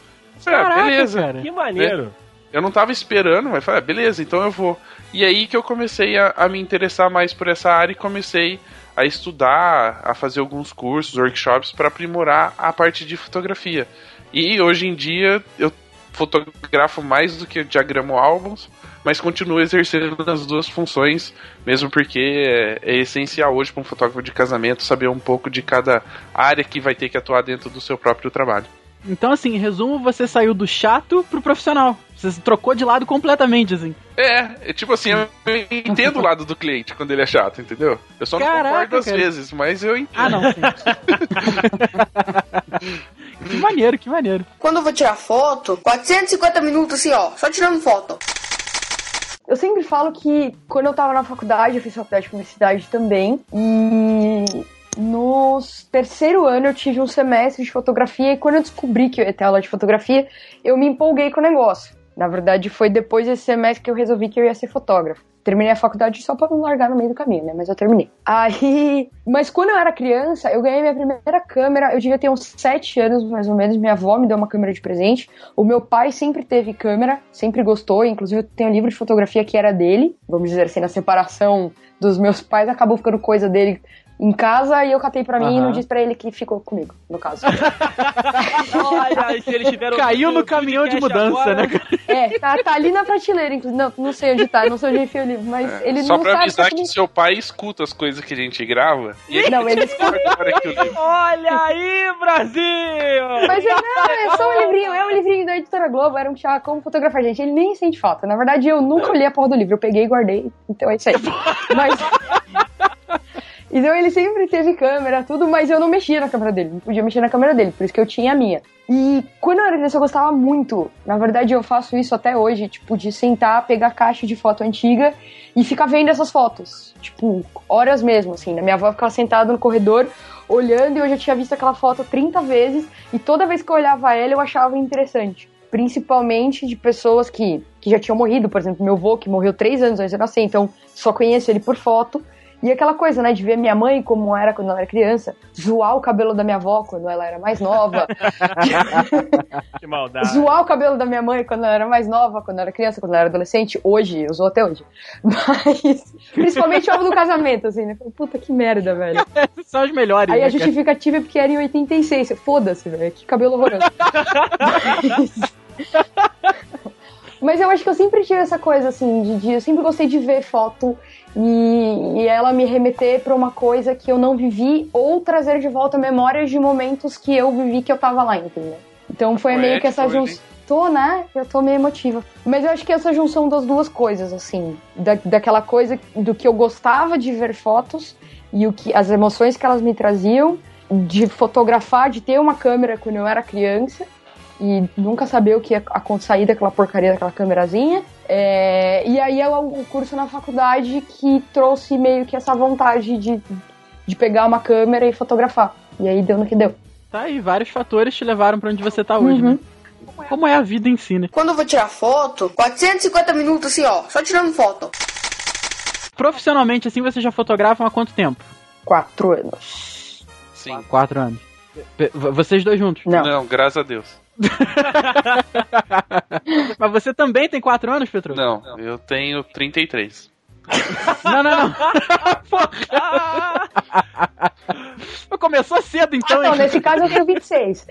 Ah, Caraca, beleza. cara. Que maneiro. Eu não tava esperando, mas falei, ah, beleza, então eu vou. E aí que eu comecei a, a me interessar mais por essa área e comecei a estudar, a fazer alguns cursos, workshops para aprimorar a parte de fotografia. E hoje em dia eu fotografo mais do que diagramo álbuns, mas continuo exercendo as duas funções, mesmo porque é, é essencial hoje para um fotógrafo de casamento saber um pouco de cada área que vai ter que atuar dentro do seu próprio trabalho. Então, assim, em resumo, você saiu do chato pro profissional. Você se trocou de lado completamente, assim. É, é tipo assim, eu entendo o lado do cliente quando ele é chato, entendeu? Eu só não Caraca, concordo às cara. vezes, mas eu entendo. Ah, não. sim. [LAUGHS] que maneiro, que maneiro. Quando eu vou tirar foto, 450 minutos assim, ó, só tirando foto. Eu sempre falo que quando eu tava na faculdade, eu fiz faculdade de publicidade também, e no terceiro ano eu tive um semestre de fotografia, e quando eu descobri que eu ia ter aula de fotografia, eu me empolguei com o negócio. Na verdade, foi depois desse semestre que eu resolvi que eu ia ser fotógrafo. Terminei a faculdade só pra não largar no meio do caminho, né? Mas eu terminei. Aí. Mas quando eu era criança, eu ganhei minha primeira câmera. Eu devia ter uns 7 anos, mais ou menos. Minha avó me deu uma câmera de presente. O meu pai sempre teve câmera, sempre gostou. Inclusive, eu tenho um livro de fotografia que era dele. Vamos dizer assim, na separação dos meus pais, acabou ficando coisa dele em casa e eu catei pra mim e não disse pra ele que ficou comigo, no caso. Olha, se eles tiveram Caiu no caminhão de mudança, agora, né? É, tá, tá ali na prateleira, inclusive. Não, não sei onde tá, não sei onde eu enfio o livro, mas ele É, Só não pra sabe avisar que que seu pai escuta as coisas que a gente grava. E ele Não, ele escuta. Olha aí, Brasil! Mas é, não, é só um livrinho, é um livrinho da editora Globo, era um chá como fotografar gente. Ele nem sente falta. Na verdade, eu nunca li a porra do livro, eu peguei e guardei, então é isso aí. [LAUGHS] Mas. Então ele sempre teve câmera, tudo, mas eu não mexia na câmera dele, não podia mexer na câmera dele, por isso que eu tinha a minha. E quando eu era criança eu gostava muito, na verdade eu faço isso até hoje, tipo, de sentar, pegar caixa de foto antiga e ficar vendo essas fotos, tipo, horas mesmo, assim. Minha avó ficava sentada no corredor, olhando, e eu já tinha visto aquela foto 30 vezes, e toda vez que eu olhava ela eu achava interessante. Principalmente de pessoas que, que já tinham morrido, por exemplo, meu avô, que morreu três anos antes de eu nascer, então só conheço ele por foto. E aquela coisa, né, de ver minha mãe como era quando ela era criança, zoar o cabelo da minha avó quando ela era mais nova, [LAUGHS] Que maldade. zoar o cabelo da minha mãe quando ela era mais nova, quando ela era criança, quando ela era adolescente, hoje, eu zoo até hoje. [LAUGHS] Mas, principalmente o ano do casamento, assim, né? Puta que merda, velho. [LAUGHS] São os melhores. Aí né, a justificativa é porque era em 86. Foda-se, velho. Que cabelo horroroso. Mas... Mas eu acho que eu sempre tive essa coisa, assim, de, de- eu sempre gostei de ver foto e, e ela me remeter pra uma coisa que eu não vivi ou trazer de volta memórias de momentos que eu vivi que eu tava lá, entendeu? Então foi meio que essa hoje, junção. Tô, né? Eu tô meio emotiva. Mas eu acho que essa junção das duas coisas, assim, da, daquela coisa do que eu gostava de ver fotos e o que as emoções que elas me traziam, de fotografar, de ter uma câmera quando eu era criança e nunca saber o que ia sair daquela porcaria daquela câmerazinha. É, e aí é o curso na faculdade que trouxe meio que essa vontade de, de pegar uma câmera e fotografar. E aí deu no que deu. Tá aí, vários fatores te levaram pra onde você tá hoje, Uhum. né? Como é a vida em si, né? Quando eu vou tirar foto, 450 minutos assim, ó, só tirando foto. Profissionalmente, assim, você já fotografa há quanto tempo? Quatro anos. Sim. Quatro anos. P- Vocês dois juntos. Não. Não, graças a Deus. [LAUGHS] Mas você também tem quatro anos, Petro? Não, eu tenho 33. Não, não, não. [LAUGHS] Porra. Começou cedo, então, Então, hein? nesse caso eu tenho 26.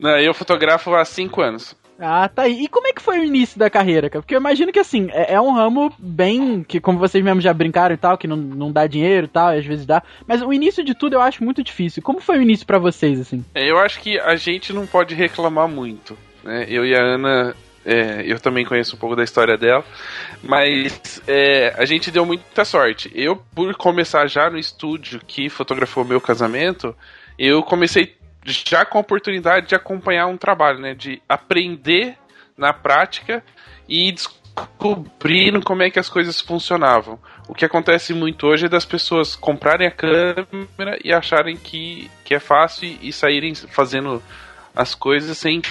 Não, eu fotografo há 5 anos. Ah, tá aí. E como é que foi o início da carreira, cara? Porque eu imagino que, assim, é, é um ramo bem... Que, como vocês mesmos já brincaram e tal, que não, não dá dinheiro e tal, e às vezes dá. Mas o início de tudo eu acho muito difícil. Como foi o início pra vocês, assim? É, Eu acho que a gente não pode reclamar muito. Né? Eu e a Ana é, eu também conheço um pouco da história dela, mas é, a gente deu muita sorte. Eu, por começar já no estúdio que fotografou meu casamento, eu comecei já com a oportunidade de acompanhar um trabalho, né? De aprender na prática e descobrindo como é que as coisas funcionavam. O que acontece muito hoje é das pessoas comprarem a câmera e acharem que, que é fácil e saírem fazendo as coisas sem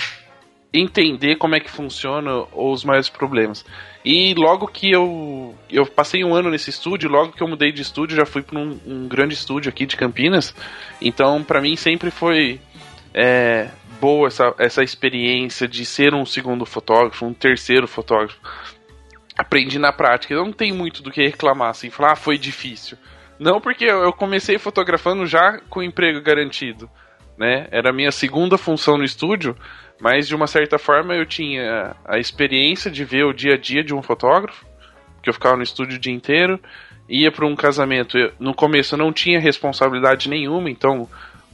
entender como é que funciona ou os maiores problemas. E logo que eu eu passei um ano nesse estúdio, logo que eu mudei de estúdio, já fui para um, um, grande estúdio aqui de Campinas. Então, para mim sempre foi é, boa essa, essa experiência de ser um segundo fotógrafo, um terceiro fotógrafo. Aprendi na prática. Eu não tenho muito do que reclamar, assim, falar, ah, foi difícil. Não, porque eu comecei fotografando já com emprego garantido, né? Era a minha segunda função no estúdio, mas de uma certa forma eu tinha a experiência de ver o dia a dia de um fotógrafo, que eu ficava no estúdio o dia inteiro, ia para um casamento. Eu, no começo eu não tinha responsabilidade nenhuma, então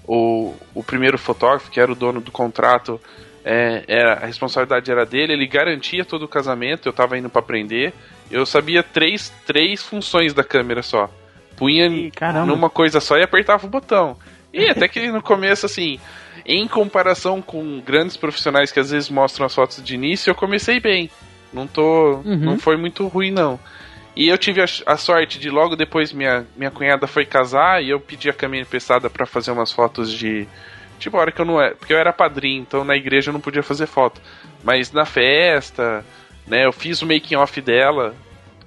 o, o primeiro fotógrafo, que era o dono do contrato, é, era, a responsabilidade era dele, ele garantia todo o casamento, eu estava indo para aprender. Eu sabia três, três funções da câmera só. Punha Ih, numa coisa só e apertava o botão. E até que no começo, assim, em comparação com grandes profissionais que às vezes mostram as fotos de início, eu comecei bem. Não tô. Uhum. Não foi muito ruim, não. E eu tive a, a, sorte de logo depois minha, minha cunhada foi casar e eu pedi a caminho emprestada para fazer umas fotos de. Tipo, a hora que eu não era. Porque eu era padrinho, então na igreja eu não podia fazer foto. Mas na festa, né, eu fiz o making off dela,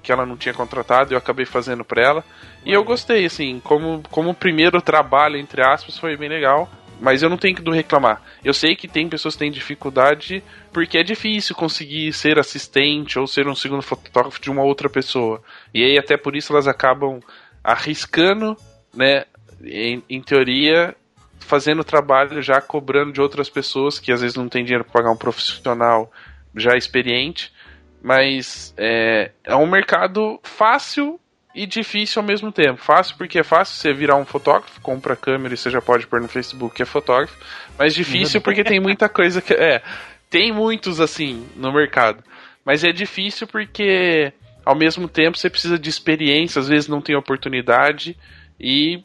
que ela não tinha contratado, eu acabei fazendo pra ela. E eu gostei, assim, como, como primeiro trabalho, entre aspas, foi bem legal. Mas eu não tenho que reclamar. Eu sei que tem pessoas que têm dificuldade porque é difícil conseguir ser assistente ou ser um segundo fotógrafo de uma outra pessoa. E aí até por isso elas acabam arriscando, né, em, em teoria, fazendo trabalho já cobrando de outras pessoas que às vezes não tem dinheiro para pagar um profissional já experiente. Mas é, é um mercado fácil e difícil ao mesmo tempo. Fácil porque é fácil você virar um fotógrafo, compra câmera e você já pode pôr no Facebook que é fotógrafo, mas difícil porque tem muita [LAUGHS] coisa que é, tem muitos assim no mercado. Mas é difícil porque ao mesmo tempo você precisa de experiência, às vezes não tem oportunidade e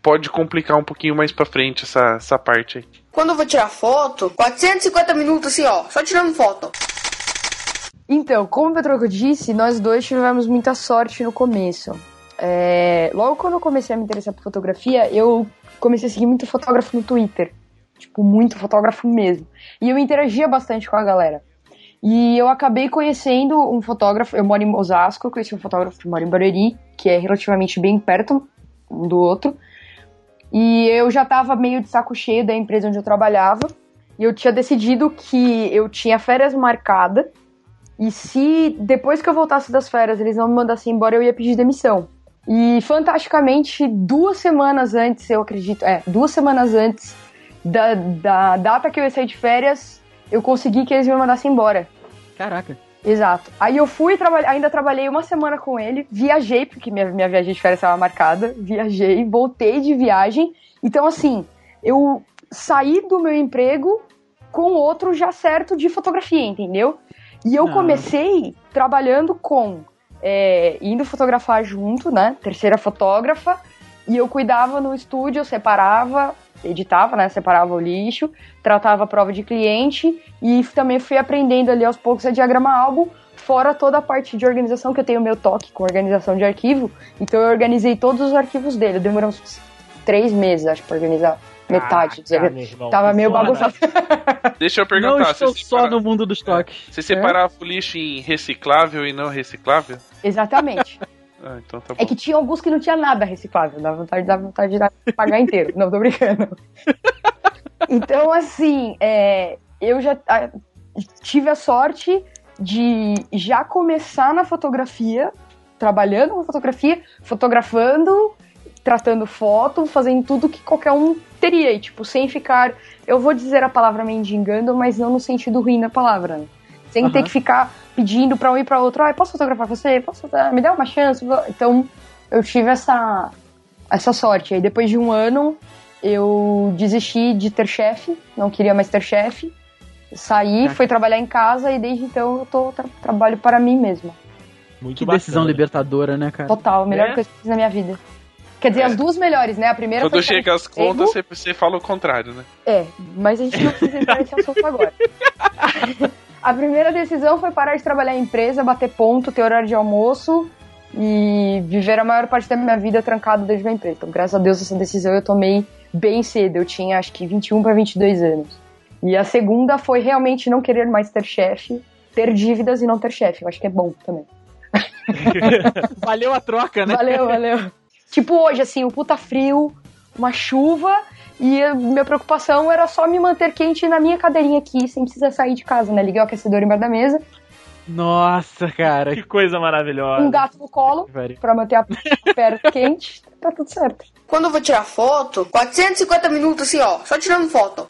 pode complicar um pouquinho mais para frente essa, essa parte aí. Quando eu vou tirar foto, 450 minutos assim, ó, só tirando foto. Então, como o Petroco disse, nós dois tivemos muita sorte no começo. É, logo quando eu comecei a me interessar por fotografia, eu comecei a seguir muito fotógrafo no Twitter. Tipo, muito fotógrafo mesmo. E eu interagia bastante com a galera. E eu acabei conhecendo um fotógrafo, eu moro em Osasco, eu conheci um fotógrafo que mora em Barueri, que é relativamente bem perto um do outro. E eu já tava meio de saco cheio da empresa onde eu trabalhava. E eu tinha decidido que eu tinha férias marcadas e se depois que eu voltasse das férias eles não me mandassem embora, eu ia pedir demissão. E fantasticamente, duas semanas antes, eu acredito, é, duas semanas antes da, da data que eu ia sair de férias, eu consegui que eles me mandassem embora. Caraca. Exato. Aí eu fui trabalhar, ainda trabalhei uma semana com ele, viajei, porque minha, minha viagem de férias estava marcada, viajei, voltei de viagem. Então, assim, eu saí do meu emprego com outro já certo de fotografia, entendeu? E eu Não. comecei trabalhando com é, indo fotografar junto, né? Terceira fotógrafa. E eu cuidava no estúdio, separava, editava, né? Separava o lixo, tratava a prova de cliente e também fui aprendendo ali aos poucos a diagrama álbum, fora toda a parte de organização, que eu tenho meu toque com organização de arquivo. Então eu organizei todos os arquivos dele. Demorou uns três meses, acho, pra organizar metade. Ah, irmão, Tava meio bagunçado. [LAUGHS] Deixa eu perguntar. Não estou só separa... no mundo dos toques. Você separava é? o lixo em reciclável e não reciclável? Exatamente. [LAUGHS] Ah, então tá é que tinha alguns que não tinha nada reciclável, dá vontade, dá vontade de pagar inteiro. Não, tô brincando. [LAUGHS] Então, assim, é, eu já a, tive a sorte de já começar na fotografia, trabalhando com fotografia, fotografando tratando foto, fazendo tudo que qualquer um teria, e, tipo, sem ficar, eu vou dizer a palavra mendigando, mas não no sentido ruim da palavra, né? Sem uhum. ter que ficar pedindo para um e para outro, ah, posso fotografar você? Posso me dá uma chance? Então, eu tive essa essa sorte. Aí depois de um ano, eu desisti de ter chefe, não queria mais ter chefe. Saí, fui trabalhar em casa e desde então eu tô tra- trabalho para mim mesma. Muito Que bacana. decisão libertadora, né, cara? Total, a melhor É? coisa que eu fiz na minha vida. Quer dizer, as duas melhores, né? A primeira Quando foi chega as contas, você, você fala o contrário, né? É, mas a gente não precisa entrar nesse assunto agora. [LAUGHS] A primeira decisão foi parar de trabalhar em empresa, bater ponto, ter horário de almoço e viver a maior parte da minha vida trancado dentro da empresa. Então, graças a Deus, essa decisão eu tomei bem cedo. Eu tinha acho que 21 para 22 anos. E a segunda foi realmente não querer mais ter chefe, ter dívidas e não ter chefe. Eu acho que é bom também. [LAUGHS] Valeu a troca, né? Valeu, valeu. Tipo hoje, assim, o puta frio, uma chuva, e a minha preocupação era só me manter quente na minha cadeirinha aqui, sem precisar sair de casa, né? Liguei o aquecedor embaixo da mesa, Nossa, cara. Que coisa maravilhosa. um gato no colo, pra manter a perna [LAUGHS] quente, tá tudo certo. Quando eu vou tirar foto, 450 minutos assim, ó, só tirando foto.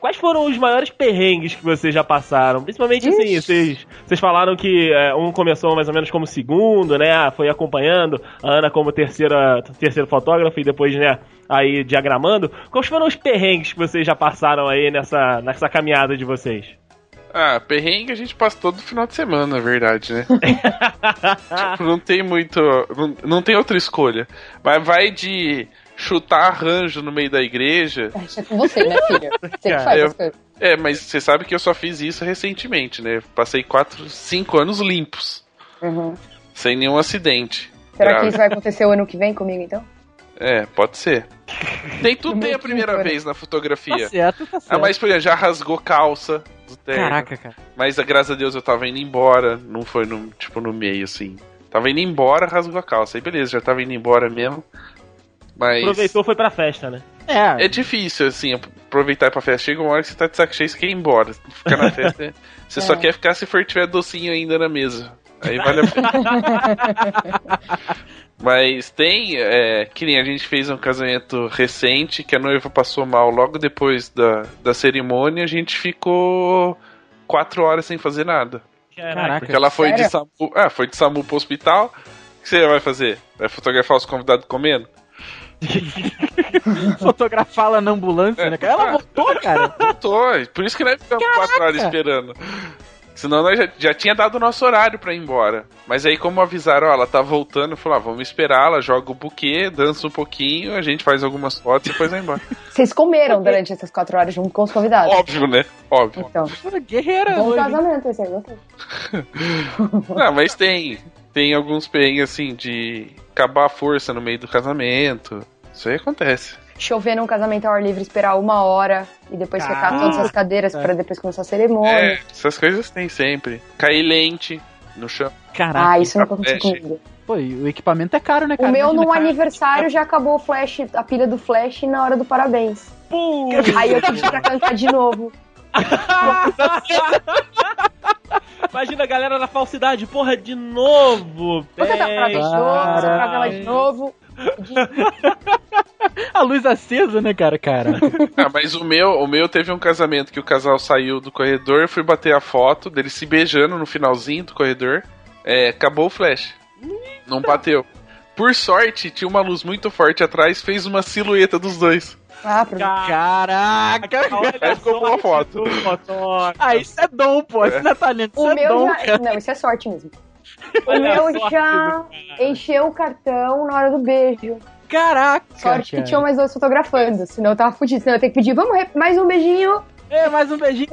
Quais foram os maiores perrengues que vocês já passaram? Principalmente assim, Ixi. vocês, vocês falaram que é, um começou mais ou menos como segundo, né? Foi acompanhando, a Ana como terceira, terceiro fotógrafo e depois, né, aí diagramando. Quais foram os perrengues que vocês já passaram aí nessa, nessa caminhada de vocês? Ah, perrengue a gente passa todo final de semana, na verdade, né? tipo, [LAUGHS] não tem muito. Não, não tem outra escolha. Mas vai de chutar arranjo no meio da igreja. Isso é com você, né, filha? [LAUGHS] Você que Cara, faz eu- as coisas. É, mas você sabe que eu só fiz isso recentemente, né? Passei 4, 5 anos limpos. Uhum. Sem nenhum acidente. Será grave. que isso vai acontecer o ano que vem comigo, então? É, pode ser. Tem tudo [LAUGHS] tem a primeira né? vez na Tá fotografia. certo, tá certo. Ah, mas por exemplo, já rasgou calça do terno. Caraca, cara. Mas graças a Deus eu tava indo embora, não foi no, tipo no meio assim. Tava indo embora, rasgou a calça. Aí beleza, já tava indo embora mesmo. Mas Aproveitou, foi pra festa, né? É, é difícil assim, aproveitar e pra festa. Chega uma hora que você tá de saco cheio, você quer ir embora. Ficar na [LAUGHS] festa, você só É. quer ficar se for tiver docinho ainda na mesa. Aí vale a pena. [LAUGHS] Mas tem, é, que nem a gente fez um casamento recente, que a noiva passou mal logo depois da, da cerimônia, a gente ficou quatro horas sem fazer nada. Caraca. Porque ela foi de? SAMU. Ah, foi de SAMU pro hospital. O que você vai fazer? Vai fotografar os convidados comendo? [LAUGHS] fotografá-la na ambulância, né, cara? Ela voltou, cara. Voltou. Por isso que nós ficamos quatro horas esperando. Senão nós já, já tinha dado o nosso horário pra ir embora. Mas aí, como avisaram, ó, ela tá voltando, falaram, ah, vamos esperar, ela joga o buquê, dança um pouquinho, a gente faz algumas fotos e depois vai embora. [LAUGHS] Vocês comeram durante essas quatro horas junto com os convidados. Óbvio, né? Óbvio. Então, Guerreira, bom noiva. casamento esse aí, gostei. [LAUGHS] Não, mas tem, tem alguns perrengues assim de acabar a força no meio do casamento. Isso aí acontece. chover num casamento ao ar livre, esperar uma hora e depois secar todas as cadeiras pra depois começar a cerimônia. É, essas coisas tem sempre. Cair lente no chão. Caraca. ah, isso nunca aconteceu comigo. Pô, e o equipamento é caro, né, cara? O meu, Imagina, num cara. aniversário, já acabou o flash, a pilha do flash na hora do parabéns. Aí eu pedi pra [LAUGHS] cantar de novo. [LAUGHS] Imagina a galera na falsidade, porra, de novo. Vou novo, Caralho. pra ela de novo. [LAUGHS] A luz acesa, né, cara? Cara. Ah, mas o meu, o meu teve um casamento que o casal saiu do corredor, eu fui bater a foto deles se beijando no finalzinho do corredor. É, acabou o flash. Não bateu. Por sorte, tinha uma luz muito forte atrás, fez uma silhueta dos dois. Ah. Caraca. Aí ficou boa a foto. Ah, isso é dom, pô. Isso não é talento, isso O é meu dom, já. cara. Não, isso é sorte mesmo. O meu já encheu o cartão na hora do beijo. Caraca, Sorte que cara. tinham mais dois fotografando, senão eu tava fudido. Senão eu ia ter que pedir, vamos, re- mais um beijinho. É, mais um beijinho.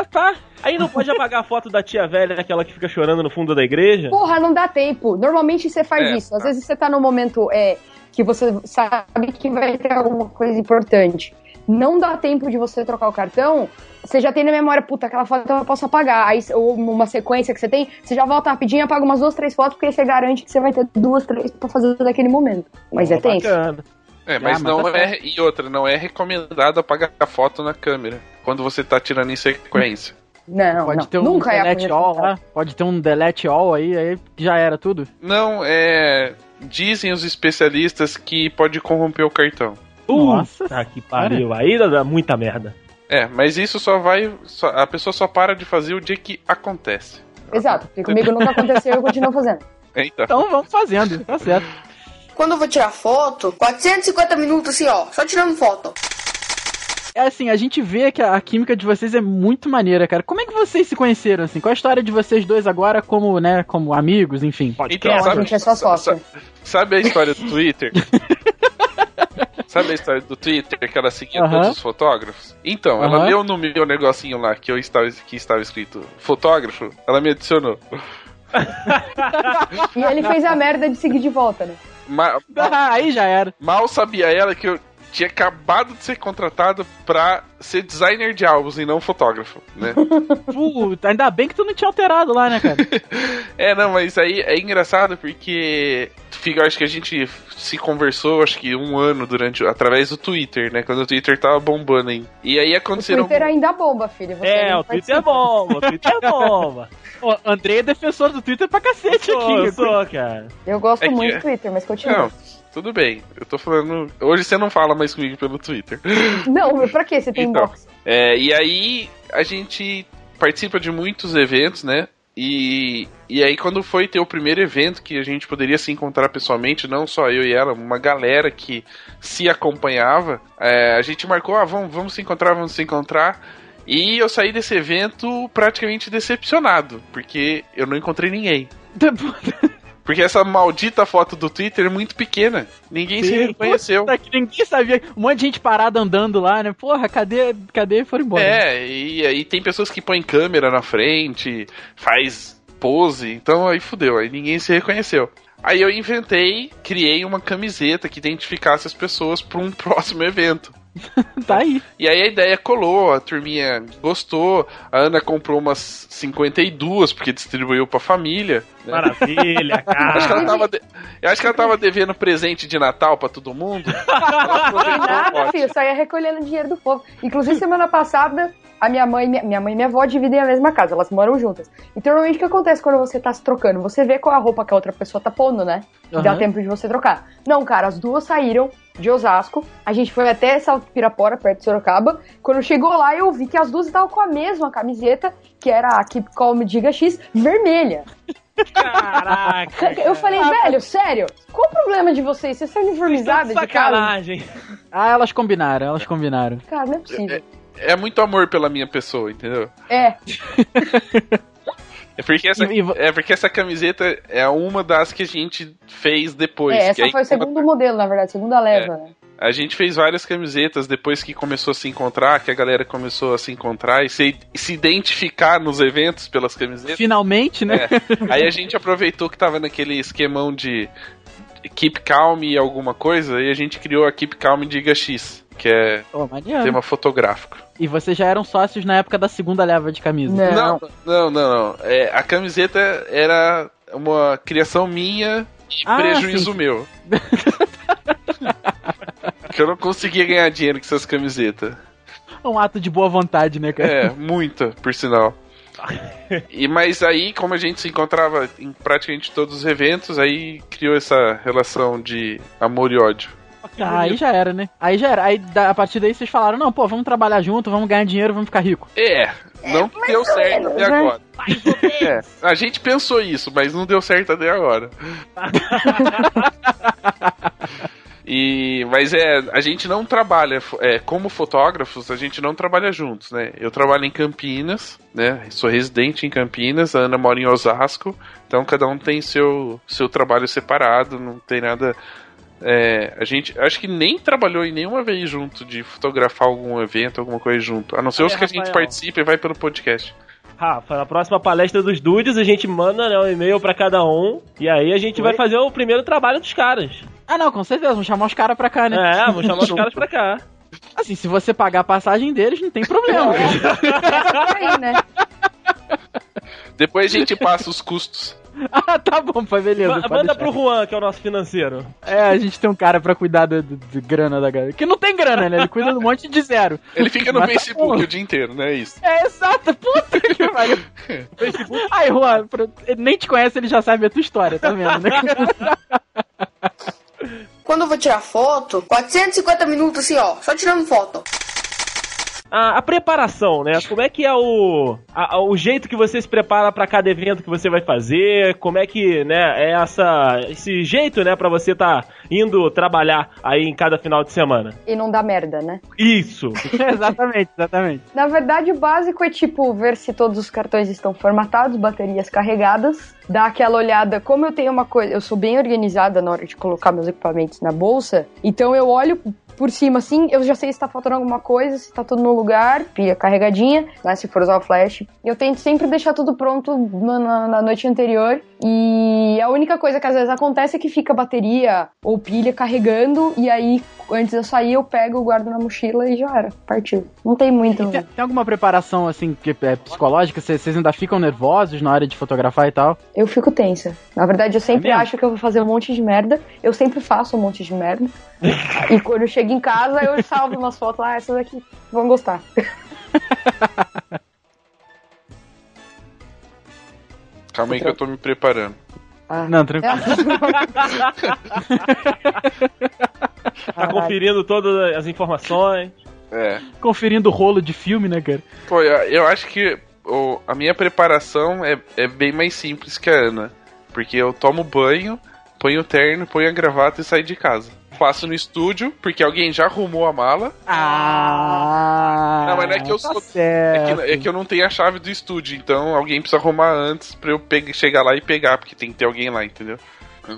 Opa. Aí não pode apagar a foto da tia velha, aquela que fica chorando no fundo da igreja? Porra, não dá tempo. Normalmente você faz É, isso. Às vezes você tá num momento é, que você sabe que vai ter alguma coisa importante. Não dá tempo de você trocar o cartão, você já tem na memória, puta, aquela foto eu posso apagar. Aí, ou uma sequência que você tem, você já volta rapidinho e apaga umas duas, três fotos, porque você garante que você vai ter duas, três pra fazer daquele momento. Mas é tenso. Bacana. É, mas Ah, não tá é. E outra, não é recomendado apagar a foto na câmera quando você tá tirando em sequência. Não, Pode não. ter um Nunca é delete all lá. Pode ter um delete all aí, aí já era tudo. Não, é. Dizem os especialistas que pode corromper o cartão. Nossa que pariu. Aí dá muita merda. É, mas isso só vai. só- a pessoa só para de fazer o dia que acontece. Exato, porque comigo nunca aconteceu e eu continuo fazendo. Então. Então vamos fazendo, tá certo. Quando eu vou tirar foto, 450 minutos assim, ó, só tirando foto. É assim, a gente vê que a, química de vocês é muito maneira, cara. Como é que vocês se conheceram, assim? Qual a história de vocês dois agora como, né, como amigos, enfim? Então, Não, a sabe, gente é só sócio. sa- sabe a história do Twitter? [LAUGHS] sabe a história do Twitter que ela seguia Aham. todos os fotógrafos? Então, ela Aham. leu no meu negocinho lá que eu estava que estava escrito fotógrafo, ela me adicionou. [LAUGHS] E ele fez a merda de seguir de volta, né? Ma- Ah, [LAUGHS] aí já era. mal sabia ela que eu tinha acabado de ser contratado pra ser designer de álbuns e não fotógrafo, né? [LAUGHS] Puta, ainda bem que tu não tinha alterado lá, né, cara? [LAUGHS] É, não, mas aí é engraçado porque fica, acho que a gente se conversou, acho que um ano durante através do Twitter, né? Quando o Twitter tava bombando aí. E aí O aconteceram Twitter ainda bomba, filho. Você É, o Twitter é bomba, o Twitter é bomba. [LAUGHS] Ô, Andrei é defensor do Twitter pra cacete Sou, aqui. eu sou, cara. Eu gosto É que- muito do Twitter, mas continua. Não, tudo bem. Eu tô falando. Hoje você não fala mais comigo pelo Twitter. Não, mas pra que você tem Então. inbox? É, e aí a gente participa de muitos eventos, né? E, e aí quando foi ter o primeiro evento que a gente poderia se encontrar pessoalmente, não só eu e ela, uma galera que se acompanhava, é, a gente marcou, ah, vamos, vamos se encontrar, vamos se encontrar. E eu saí desse evento praticamente decepcionado, porque eu não encontrei ninguém. [LAUGHS] Porque essa maldita foto do Twitter é muito pequena. Ninguém se Sim, reconheceu. Puta, que ninguém sabia. Um monte de gente parada andando lá, né? Porra, cadê? Cadê? Foram embora. É, e aí tem pessoas que põem câmera na frente, faz pose, então aí fudeu, aí ninguém se reconheceu. Aí eu inventei, criei uma camiseta que identificasse as pessoas para um [LAUGHS] próximo evento. Tá aí. E aí a ideia colou, a turminha gostou, a Ana comprou umas 52 porque distribuiu pra família. Né? [LAUGHS] Maravilha, Acho que, ela cara. tava de- Eu acho que ela tava devendo presente de Natal pra todo mundo. [LAUGHS] Nada, filho, eu saía recolhendo dinheiro do povo. Inclusive, semana passada, a minha mãe, minha, mãe e minha avó dividem a mesma casa, elas moram juntas. Então, normalmente, o que acontece quando você tá se trocando? Você vê qual é a roupa que a outra pessoa tá pondo, né? E dá tempo de você trocar. Não, cara, as duas saíram de Osasco. A gente foi até Salto Pirapora, perto de Sorocaba. Quando chegou lá, eu vi que as duas estavam com a mesma camiseta, que era a Keep Calm Diga X, vermelha. Caraca. Eu falei, velho, sério, qual o problema de vocês? Vocês são uniformizadas de casa? Sacanagem. Ah, elas combinaram, elas combinaram. Cara, não é possível. É muito amor pela minha pessoa, entendeu? É, É porque, essa, E- e é porque essa camiseta é uma das que a gente fez depois. é, que essa aí, foi o segundo modelo, na verdade, segunda leva, né? A gente fez várias camisetas depois que começou a se encontrar, que a galera começou a se encontrar e se, se identificar nos eventos pelas camisetas. Finalmente, né? É. Aí a gente aproveitou que tava naquele esquemão de Keep Calm e alguma coisa, e a gente criou a Keep Calm Diga X, que é maneiro. tema fotográfico. E vocês já eram sócios na época da segunda leva de camisa. Não. Não, não, não, não. É, a camiseta era uma criação minha e Ah, prejuízo sim. meu. [LAUGHS] que eu não conseguia ganhar dinheiro com essas camisetas. Um ato de boa vontade, né, cara? É, muita, por sinal. [LAUGHS] E mas aí, como a gente se encontrava em praticamente todos os eventos, aí criou essa relação de amor e ódio. Ah, aí já era, né? Aí já era. Aí da- a partir daí vocês falaram, não, pô, vamos trabalhar junto, vamos ganhar dinheiro, vamos ficar rico. É, não deu certo até né? agora. É, a gente pensou isso, mas não deu certo até agora. [LAUGHS] E, mas é, a gente não trabalha, é, como fotógrafos, a gente não trabalha juntos, né? Eu trabalho em Campinas, né? Sou residente em Campinas, a Ana mora em Osasco, então cada um tem seu, seu trabalho separado, não tem nada. é, a gente acho que nem trabalhou em nenhuma vez junto de fotografar algum evento, alguma coisa junto. A não ser os que a gente Rafael. participa e vai pelo podcast. Rafa, na próxima palestra dos dudes, a gente manda né, um e-mail pra cada um. E aí a gente vai fazer o primeiro trabalho dos caras. Ah, não, com certeza, vamos chamar os caras pra cá, né? É, vamos chamar os caras pra cá. [LAUGHS] Assim, se você pagar a passagem deles, não tem problema. [LAUGHS] Aí, né? Depois a gente passa os custos. [LAUGHS] ah, tá bom, pai, beleza. Ma- manda deixar. pro Juan, que é o nosso financeiro. É, a gente tem um cara pra cuidar da do, do grana da galera. Que não tem grana, né? Ele cuida de um monte de zero. Ele fica no Mas tá Facebook bom. o dia inteiro, não é isso? É, exato, puta que [LAUGHS] pariu. Aí, Juan, ele nem te conhece, ele já sabe a tua história, tá vendo, né? [LAUGHS] Quando eu vou tirar foto, 450 minutos assim, ó, só tirando foto. A, a preparação, né? Como é que é o, a- o jeito que você se prepara pra cada evento que você vai fazer? Como é que, né, é essa, esse jeito, né, pra você tá indo trabalhar aí em cada final de semana? E não dá merda, né? Isso. [LAUGHS] [LAUGHS] exatamente, exatamente. Na verdade, o básico é tipo ver se todos os cartões estão formatados, baterias carregadas, dar aquela olhada. Como eu tenho uma coisa, eu sou bem organizada na hora de colocar meus equipamentos na bolsa, então eu olho por cima assim, eu já sei se tá faltando alguma coisa, se tá tudo no lugar, pilha carregadinha, né, se for usar o flash. Eu tento sempre deixar tudo pronto na- na noite anterior e a única coisa que às vezes acontece é que fica bateria ou pilha carregando e aí antes de eu sair eu pego, guardo na mochila e já era, partiu. Não tem muito. Tem, tem alguma preparação, assim, que é psicológica? Vocês ainda ficam nervosos na hora de fotografar e tal? Eu fico tensa. Na verdade, eu sempre É acho que eu vou fazer um monte de merda. Eu sempre faço um monte de merda. [LAUGHS] e quando eu chego em casa, eu salvo umas fotos lá, essas aqui vão gostar. [LAUGHS] Calma aí que eu tô me preparando. Não, tranquilo. [LAUGHS] Tá conferindo todas as informações. É. Conferindo o rolo de filme, né, cara? Pô, eu, eu acho que o- a minha preparação é, é bem mais simples que a Ana. Porque eu tomo banho, ponho o terno, ponho a gravata e saio de casa. Faço no estúdio, porque alguém já arrumou a mala. Ah! Não, mas não é que eu tá sou- É certo. que, é que eu não tenho a chave do estúdio, então alguém precisa arrumar antes pra eu pegar, chegar lá e pegar, porque tem que ter alguém lá, entendeu?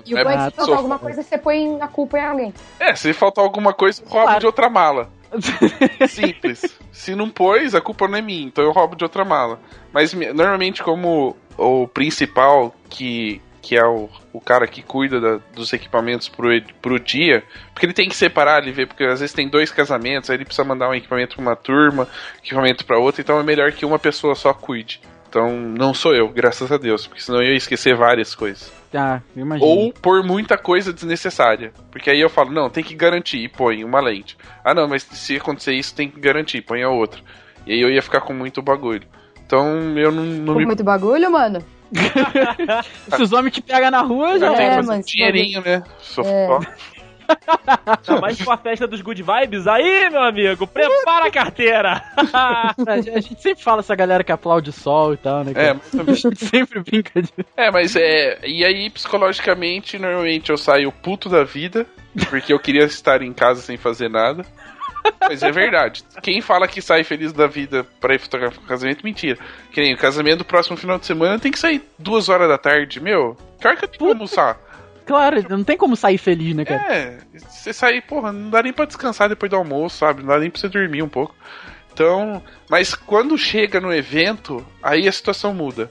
E o É, bom é Ah, se faltar alguma coisa, você põe a culpa em alguém. é, se faltar alguma coisa, roubo Claro. de outra mala. [LAUGHS] Simples. Se não pôs, a culpa não é minha, então eu roubo de outra mala. Mas normalmente, como o principal, que, que é o, o cara que cuida da- dos equipamentos pro, pro dia, porque ele tem que separar ele ver, porque às vezes tem dois casamentos, aí ele precisa mandar um equipamento pra uma turma, equipamento pra outra, então é melhor que uma pessoa só cuide. Então não sou eu, graças a Deus, porque senão eu ia esquecer várias coisas. Ah, eu imagino. Ou por muita coisa desnecessária. Porque aí eu falo, não, tem que garantir, e põe uma lente. Ah, não, mas se acontecer isso, tem que garantir, põe a outra. E aí eu ia ficar com muito bagulho. Então eu não, não Com me. muito bagulho, mano. [LAUGHS] Se os homens te pegam na rua, Eu já É, um mas dinheirinho, né? Sou É. só- Ainda mais com a festa dos good vibes. Aí, meu amigo, prepara a carteira. [LAUGHS] A gente sempre fala essa galera que aplaude o sol e tal, né? É, mas também- A gente [LAUGHS] sempre brinca de. é, mas é. E aí, psicologicamente, normalmente eu saio puto da vida, porque eu queria estar em casa sem fazer nada. Mas é verdade. Quem fala que sai feliz da vida pra ir fotografar um casamento, mentira. Que nem o casamento do próximo final de semana tem que sair duas horas da tarde. Meu, claro que eu tenho que almoçar. Claro, não tem como sair feliz, né, cara? É, você sair, porra, não dá nem pra descansar depois do almoço, sabe? Não dá nem pra você dormir um pouco. Então, mas quando chega no evento, aí a situação muda.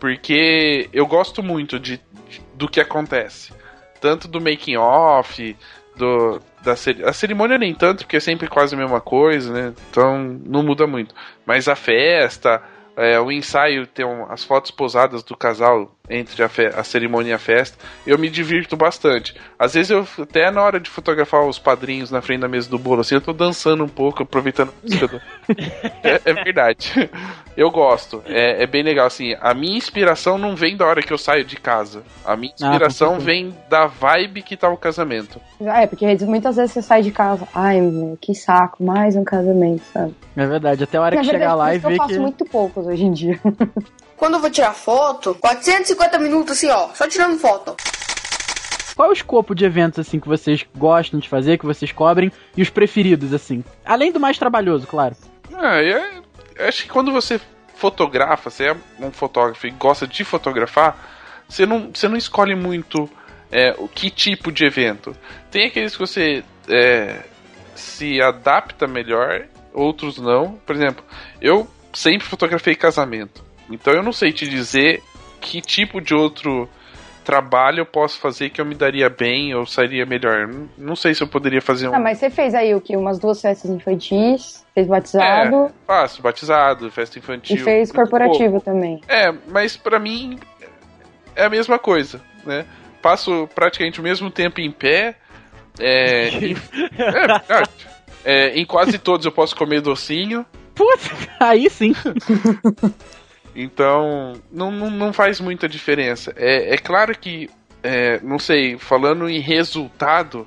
Porque eu gosto muito de, de- do que acontece. Tanto do making off, do da ceri- a cerimônia nem tanto, porque é sempre quase a mesma coisa, né? Então não muda muito. Mas a festa, é, o ensaio tem um- as fotos posadas do casal entre a, fe- a cerimônia e a festa, eu me divirto bastante. Às vezes eu até na hora de fotografar os padrinhos na frente da mesa do bolo, assim, eu tô dançando um pouco, aproveitando a música do- é, é verdade. [LAUGHS] Eu gosto. É, é bem legal, assim. A minha inspiração não vem da hora que eu saio de casa. A minha Ah, inspiração certeza. vem da vibe que tá o casamento. É, porque muitas vezes você sai de casa. Ai, meu, que saco, mais um casamento, sabe? É verdade, até a hora Na que chegar lá e isso que ver eu faço que. muito poucos hoje em dia. [LAUGHS] Quando eu vou tirar foto, 450 minutos assim, ó, só tirando foto. Qual é o escopo de eventos, assim, que vocês gostam de fazer, que vocês cobrem, e os preferidos, assim? Além do mais trabalhoso, claro. Ah, é, acho que quando você fotografa, você é um fotógrafo e gosta de fotografar, você não, você não escolhe muito é, o que tipo de evento. Tem aqueles que você é, se adapta melhor, outros não. Por exemplo, eu sempre fotografei casamento, então eu não sei te dizer que tipo de outro trabalho eu posso fazer que eu me daria bem ou sairia melhor. Não, sei se eu poderia fazer um. Ah, mas você fez aí o que? Umas duas festas infantis, fez batizado Faço, batizado, festa infantil. e fez corporativo pouco. também. É, mas pra mim é a mesma coisa, né? Passo praticamente o mesmo tempo em pé. É, em, [LAUGHS] é verdade. É, em quase todos eu posso comer docinho. Putz, aí sim. [LAUGHS] Então, não, não, não faz muita diferença. É, é claro que, é, não sei, falando em resultado,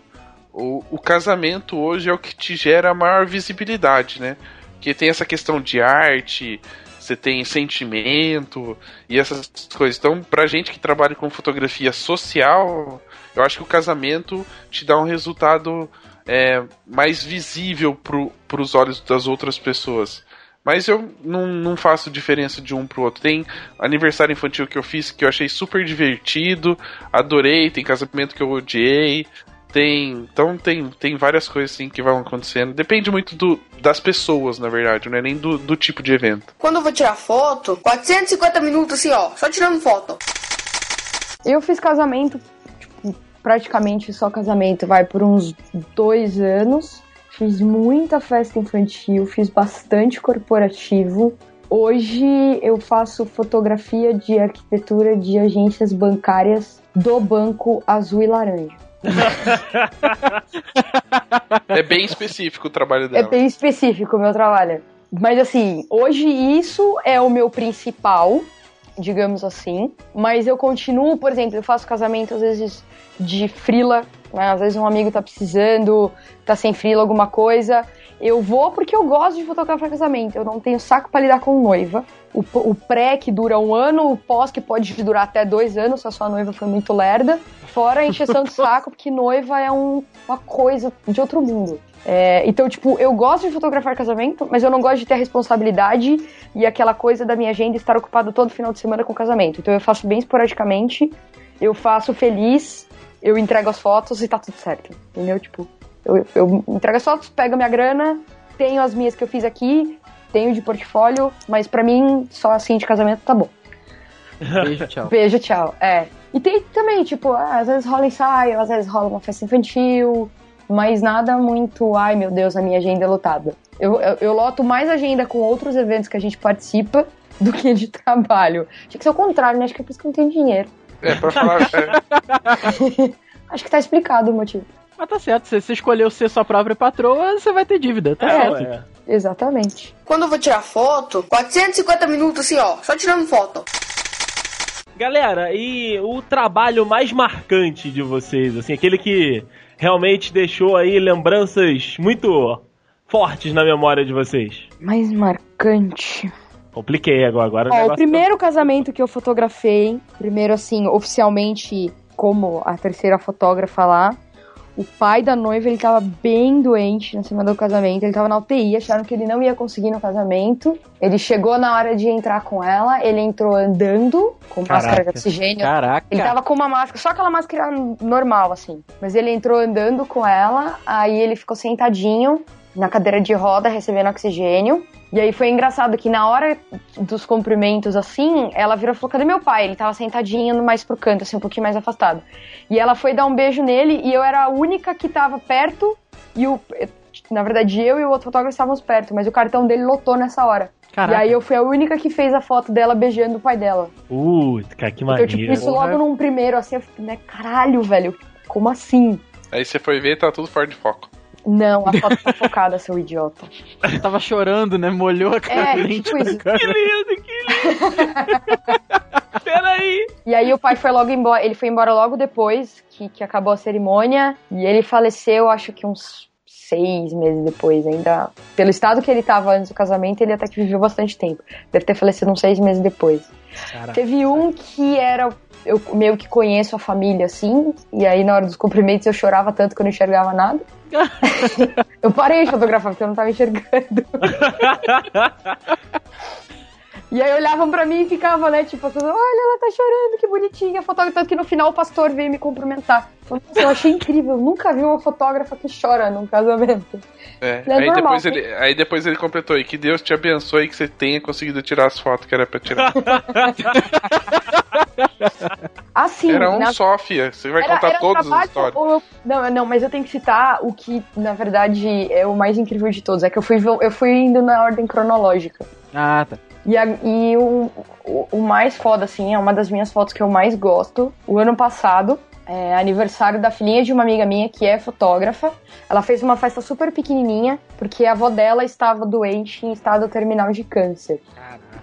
o, o casamento hoje é o que te gera maior visibilidade, né? que tem essa questão de arte, você tem sentimento e essas coisas. Então, pra gente que trabalha com fotografia social, eu acho que o casamento te dá um resultado é, mais visível pro, pros olhos das outras pessoas. Mas eu não, não faço diferença de um pro outro. Tem aniversário infantil que eu fiz que eu achei super divertido, adorei, tem casamento que eu odiei. Tem, então tem, tem várias coisas assim que vão acontecendo. Depende muito do, das pessoas, na verdade, não é nem do, do tipo de evento. Quando eu vou tirar foto, 450 minutos assim, ó, só tirando foto. Eu fiz casamento, tipo, praticamente só casamento, vai por uns dois anos. Fiz muita festa infantil, fiz bastante corporativo. Hoje eu faço fotografia de arquitetura de agências bancárias do Banco Azul e Laranja. É bem específico o trabalho É dela. bem específico o meu trabalho. Mas assim, hoje isso é o meu principal, digamos assim. Mas eu continuo, por exemplo, eu faço casamento às vezes de frila, né? Às vezes um amigo tá precisando, tá sem frila, alguma coisa. Eu vou porque eu gosto de fotografar casamento. Eu não tenho saco pra lidar com noiva. O, o pré que dura um ano, o pós que pode durar até dois anos se a sua noiva foi muito lerda. Fora a encheção de saco, porque noiva é um- uma coisa de outro mundo. É, então, tipo, eu gosto de fotografar casamento, mas eu não gosto de ter a responsabilidade e aquela coisa da minha agenda estar ocupada todo final de semana com casamento. Então eu faço bem esporadicamente, eu faço feliz, eu entrego as fotos e tá tudo certo. Entendeu? Tipo, eu, eu entrego as fotos, pego a minha grana, tenho as minhas que eu fiz aqui, tenho de portfólio, mas pra mim, só assim de casamento tá bom. Beijo, tchau. [LAUGHS] Beijo, tchau. É. E tem também, tipo, ah, às vezes rola ensaio, às vezes rola uma festa infantil, mas nada muito, ai meu Deus, a minha agenda é lotada. Eu, eu, eu loto mais agenda com outros eventos que a gente participa [LAUGHS] do que de trabalho. Acho que isso é o contrário, né? Acho que é por isso que eu não tenho dinheiro. É, pra falar. é, [LAUGHS] Acho que tá explicado o motivo. Mas tá certo, se você escolheu ser sua própria patroa, você vai ter dívida, tá É, certo. ué. Exatamente. Quando eu vou tirar foto, 450 minutos assim, ó, só tirando foto. Galera, e o trabalho mais marcante de vocês, assim, aquele que realmente deixou aí lembranças muito fortes na memória de vocês? Mais marcante. Compliquei agora, agora Ó, o negócio primeiro casamento que eu fotografei, primeiro assim, oficialmente como a terceira fotógrafa lá, o pai da noiva, ele tava bem doente na semana do casamento, ele tava na UTI, acharam que ele não ia conseguir no casamento. Ele chegou na hora de entrar com ela, ele entrou andando com máscara de Caraca. oxigênio. Caraca. Ele tava com uma máscara, só aquela máscara normal, assim. Mas ele entrou andando com ela, aí ele ficou sentadinho na cadeira de roda, recebendo oxigênio. E aí foi engraçado que na hora dos cumprimentos, assim, ela virou e falou: cadê meu pai? Ele tava sentadinho mais pro canto, assim, um pouquinho mais afastado. E ela foi dar um beijo nele e eu era a única que tava perto. E o. Na verdade, eu e o outro fotógrafo estávamos perto, mas o cartão dele lotou nessa hora. Caraca. E aí eu fui a única que fez a foto dela beijando o pai dela. Putz, cara, que Então, maneiro. tipo, isso logo num primeiro, assim, eu fiquei, né, caralho, velho, como assim? aí você foi ver e tá tudo fora de foco. Não, a foto tá [LAUGHS] focada, seu idiota. Ele [LAUGHS] tava chorando, né? Molhou a cara É, tipo isso. cara. Que lindo, que lindo. [LAUGHS] Peraí. E aí o pai foi logo embora, ele foi embora logo depois que, que acabou a cerimônia, e ele faleceu, acho que uns seis meses depois, ainda. Pelo estado que ele tava antes do casamento, ele até que viveu bastante tempo. Deve ter falecido uns seis meses depois. Caraca. Teve um que era. Eu meio que conheço a família assim, e aí na hora dos cumprimentos eu chorava tanto que eu não enxergava nada. [LAUGHS] eu parei de fotografar porque eu não tava enxergando. [LAUGHS] E aí olhavam pra mim e ficavam, né, tipo, olha, ela tá chorando, que bonitinha. A fotógrafa, tanto que no final o pastor veio me cumprimentar. Eu achei incrível, eu nunca vi uma fotógrafa que chora num casamento. É, É aí, normal, depois né? ele, aí depois ele completou, e que Deus te abençoe e que você tenha conseguido tirar as fotos que era pra tirar. [LAUGHS] Assim, era um na só, fia. Você vai Era- contar era todas as histórias. eu- Não, não, mas eu tenho que citar o que, na verdade, é o mais incrível de todos. É que eu fui, eu fui indo na ordem cronológica. Ah, tá. E, a- e o, o, o mais foda, assim, é uma das minhas fotos que eu mais gosto. O ano passado, é aniversário da filhinha de uma amiga minha que é fotógrafa. Ela fez uma festa super pequenininha, porque a avó dela estava doente em estado terminal de câncer.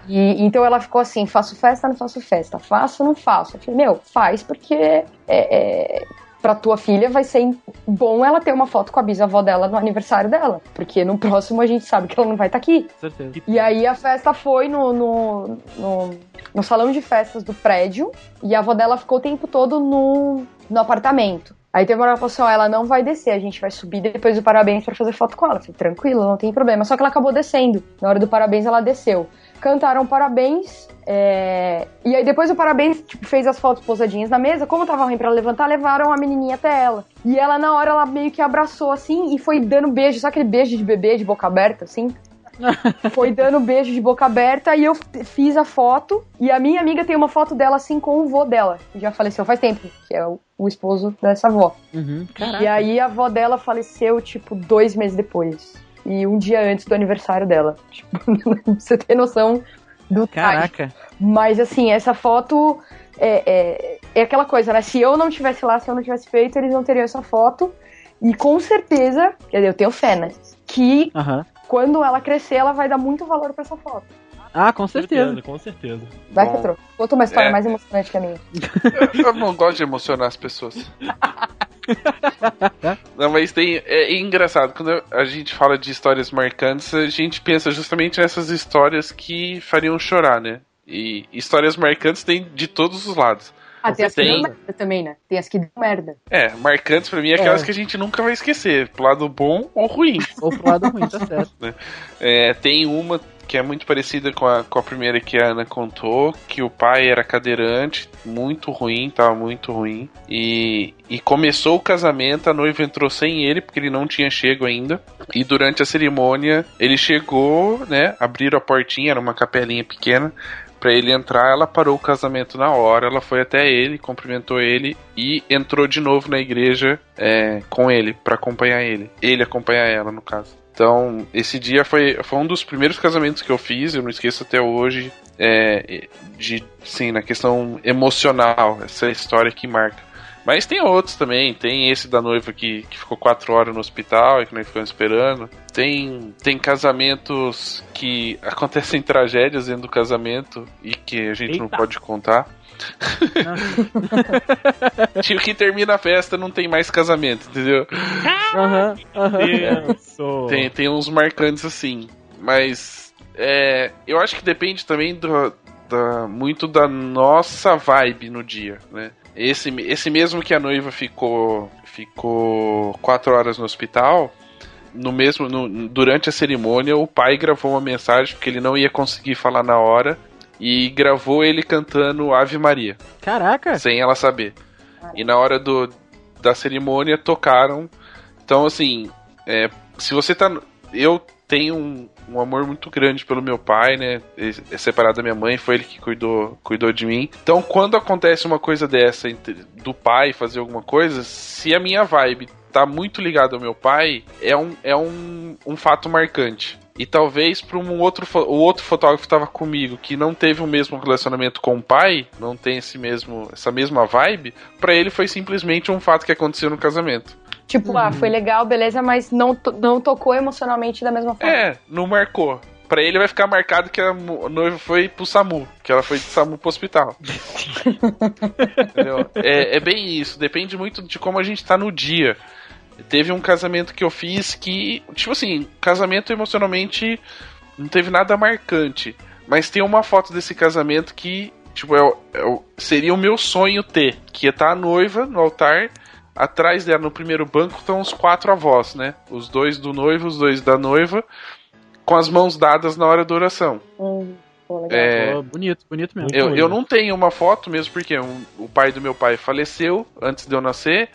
E então ela ficou assim: faço festa, não faço festa, faço, não faço. Eu falei, meu, faz porque é, é, pra tua filha vai ser bom ela ter uma foto com a bisavó dela no aniversário dela. Porque no próximo a gente sabe que ela não vai estar aqui. Com certeza. E aí a festa foi no, no, no, no salão de festas do prédio e a avó dela ficou o tempo todo no, no apartamento. Aí teve uma hora que ela falou assim, ó, ela não vai descer, a gente vai subir depois do parabéns pra fazer foto com ela. Eu falei, tranquilo, não tem problema. Só que ela acabou descendo. Na hora do parabéns ela desceu. Cantaram parabéns, é, e aí depois do parabéns, tipo, fez as fotos posadinhas na mesa. Como tava ruim pra levantar, levaram a menininha até ela. E ela, na hora, ela meio que abraçou, assim, e foi dando beijo. Sabe aquele beijo de bebê de boca aberta, assim? [LAUGHS] foi dando beijo de boca aberta e eu fiz a foto. E a minha amiga tem uma foto dela assim com o vô dela, que já faleceu faz tempo, que é o, o esposo dessa avó. Uhum. E aí a avó dela faleceu, tipo, dois meses depois. E um dia antes do aniversário dela. [LAUGHS] Tipo, você ter noção do time. Caraca. Mas assim, essa foto é, é, é aquela coisa, né? Se eu não tivesse lá, se eu não tivesse feito, eles não teriam essa foto. E com certeza, quer dizer, eu tenho fé, né? Que quando ela crescer, ela vai dar muito valor pra essa foto. Ah, com certeza. Com certeza. Vai, Bom, Petro. Conta uma história é. mais emocionante que a minha. [LAUGHS] Eu não gosto de emocionar as pessoas. [LAUGHS] Não, mas tem. É engraçado, quando a gente fala de histórias marcantes, a gente pensa justamente nessas histórias que fariam chorar, né? E histórias marcantes tem de todos os lados. Ah, tem as que Tem. dão merda também, né? Tem as que dão merda. É, marcantes pra mim é aquelas É. que a gente nunca vai esquecer, pro lado bom ou ruim. Ou pro lado ruim, tá certo. [LAUGHS] É, tem uma que é muito parecida com a, com a primeira que a Ana contou, que o pai era cadeirante, muito ruim, tava muito ruim. E, e começou o casamento, a noiva entrou sem ele, porque ele não tinha chego ainda. E durante a cerimônia, ele chegou, né? Abriram a portinha, era uma capelinha pequena. Pra ele entrar, ela parou o casamento na hora, ela foi até ele, cumprimentou ele e entrou de novo na igreja é, com ele, pra acompanhar ele. Ele acompanhar ela, no caso. Então, esse dia foi, foi um dos primeiros casamentos que eu fiz, eu não esqueço até hoje, é, de, sim, na questão emocional, essa história que marca. Mas tem outros também, tem esse da noiva que, que ficou quatro horas no hospital e que nós ficamos esperando. Tem, tem casamentos que [LAUGHS] acontecem tragédias dentro do casamento e que a gente não Eita. pode contar. [LAUGHS] Tipo que termina a festa não tem mais casamento, entendeu? Aham, aham. Tenso. Tem, tem uns marcantes assim. Mas é, eu acho que depende também do, da, muito da nossa vibe no dia, né? Esse, esse mesmo que a noiva ficou ficou quatro horas no hospital, no mesmo no- durante a cerimônia o pai gravou uma mensagem porque ele não ia conseguir falar na hora e gravou ele cantando Ave Maria Caraca. sem ela saber. E na hora do, da cerimônia tocaram. Então, assim, é, se você tá. Eu tenho um, um amor muito grande pelo meu pai, né? Ele É separado da minha mãe, foi ele que cuidou, cuidou de mim. Então, quando acontece uma coisa dessa, do pai fazer alguma coisa, se a minha vibe tá muito ligada ao meu pai, é um, é um, um fato marcante. E talvez para um outro o outro fotógrafo que estava comigo que não teve o mesmo relacionamento com o pai, não tem esse mesmo essa mesma vibe, para ele foi simplesmente um fato que aconteceu no casamento. Tipo, ah, foi legal, beleza, mas não, não tocou emocionalmente da mesma forma. É, não marcou. Pra ele vai ficar marcado que a noiva foi pro SAMU, que ela foi de SAMU pro hospital. [LAUGHS] Entendeu? É, é bem isso, depende muito de como a gente tá no dia. Teve um casamento que eu fiz que, tipo assim, casamento emocionalmente não teve nada marcante. Mas tem uma foto desse casamento que, tipo, é, é seria o meu sonho ter. Que é tá a noiva no altar, atrás dela, no primeiro banco, estão os quatro avós, né? Os dois do noivo, os dois da noiva, com as mãos dadas na hora da oração. Hum, pô. É, bonito, bonito mesmo. eu, eu não tenho uma foto mesmo porque um- o pai do meu pai faleceu antes de eu nascer.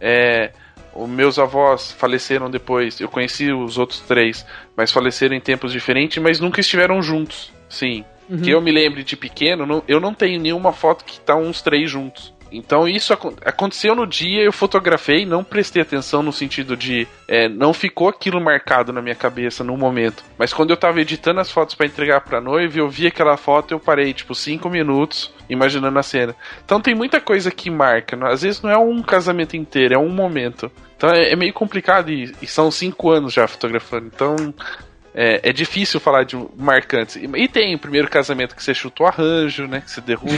É, os meus avós faleceram depois. Eu conheci os outros três, mas faleceram em tempos diferentes, mas nunca estiveram juntos. Sim. Uhum. Que eu me lembre de pequeno, não- eu não tenho nenhuma foto que tá uns três juntos. Então isso acon- aconteceu no dia, eu fotografei, não prestei atenção no sentido de. é, não ficou aquilo marcado na minha cabeça no momento. Mas quando eu tava editando as fotos pra entregar pra noiva, eu vi aquela foto eu parei, tipo, cinco minutos imaginando a cena. Então tem muita coisa que marca. Às vezes não é um casamento inteiro, é um momento. Então é, é meio complicado e, e são cinco anos já fotografando. Então é, é difícil falar de marcantes. E, tem o primeiro casamento que você chuta o arranjo, né? Que você derruba.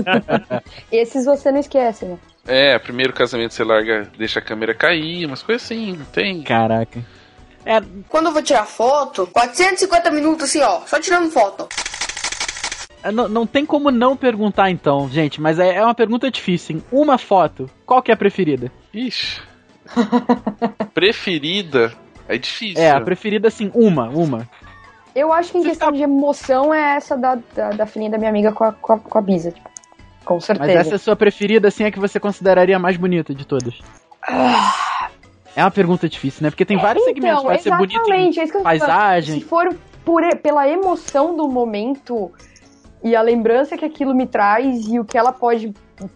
[LAUGHS] Esses você não esquece, né? É, primeiro casamento você larga, deixa a câmera cair, umas coisas assim, não tem? Caraca. É, Quando eu vou tirar foto, 450 minutos assim, ó, só tirando foto. é, não, não tem como não perguntar então, gente, mas é, é uma pergunta difícil, hein? Uma foto, qual que é a preferida? Ixi. [LAUGHS] Preferida é difícil. É, a preferida assim, uma, uma. Eu acho que em Você questão tá- de emoção é essa da, da, da filhinha da minha amiga com a, com a, com a Bisa, tipo. Com Mas certeza. essa é a sua preferida, assim, é que você consideraria a mais bonita de todas. É uma pergunta difícil, né? Porque tem vários segmentos. Pode ser bonito em Então, exatamente, é isso que eu tô falando. paisagem. Se for por, pela emoção do momento e a lembrança que aquilo me traz e o que ela pode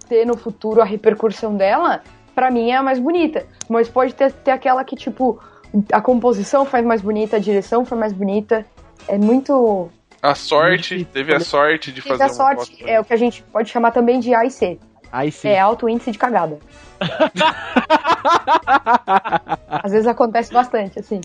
ter no futuro, a repercussão dela, pra mim é a mais bonita. Mas pode ter, ter aquela que, tipo, a composição faz mais bonita, a direção foi mais bonita. É muito. A sorte, Muito teve a sorte de Tive fazer a uma sorte, foto. é o que a gente pode chamar também de A e C. Aí sim. É alto índice de cagada. [LAUGHS] Às vezes acontece bastante, assim.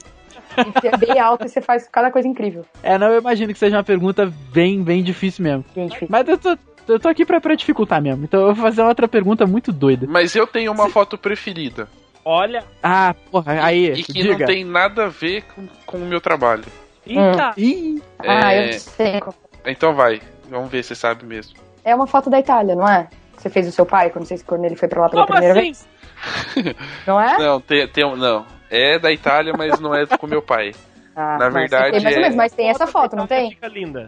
E você é bem alto e você faz cada coisa incrível. É, não, eu imagino que seja uma pergunta bem, bem difícil mesmo. Bem difícil. Mas eu tô, eu tô aqui pra, pra dificultar mesmo. Então eu vou fazer outra pergunta muito doida. Mas eu tenho uma foto preferida. Olha. Ah, porra, aí, e que diga. não tem nada a ver com, com o meu trabalho. Eita! Ah, É. eu sei. Então vai, vamos ver se você sabe mesmo. É uma foto da Itália, não é? Você fez o seu pai quando, você, quando ele foi pra lá pela Como primeira assim? vez? Não é? [LAUGHS] Não, tem, tem um- não. É da Itália, mas não é com meu pai. [LAUGHS] Ah, Na não, verdade, Tem mais ou é- menos, mas tem essa foto, não tem? Fica linda.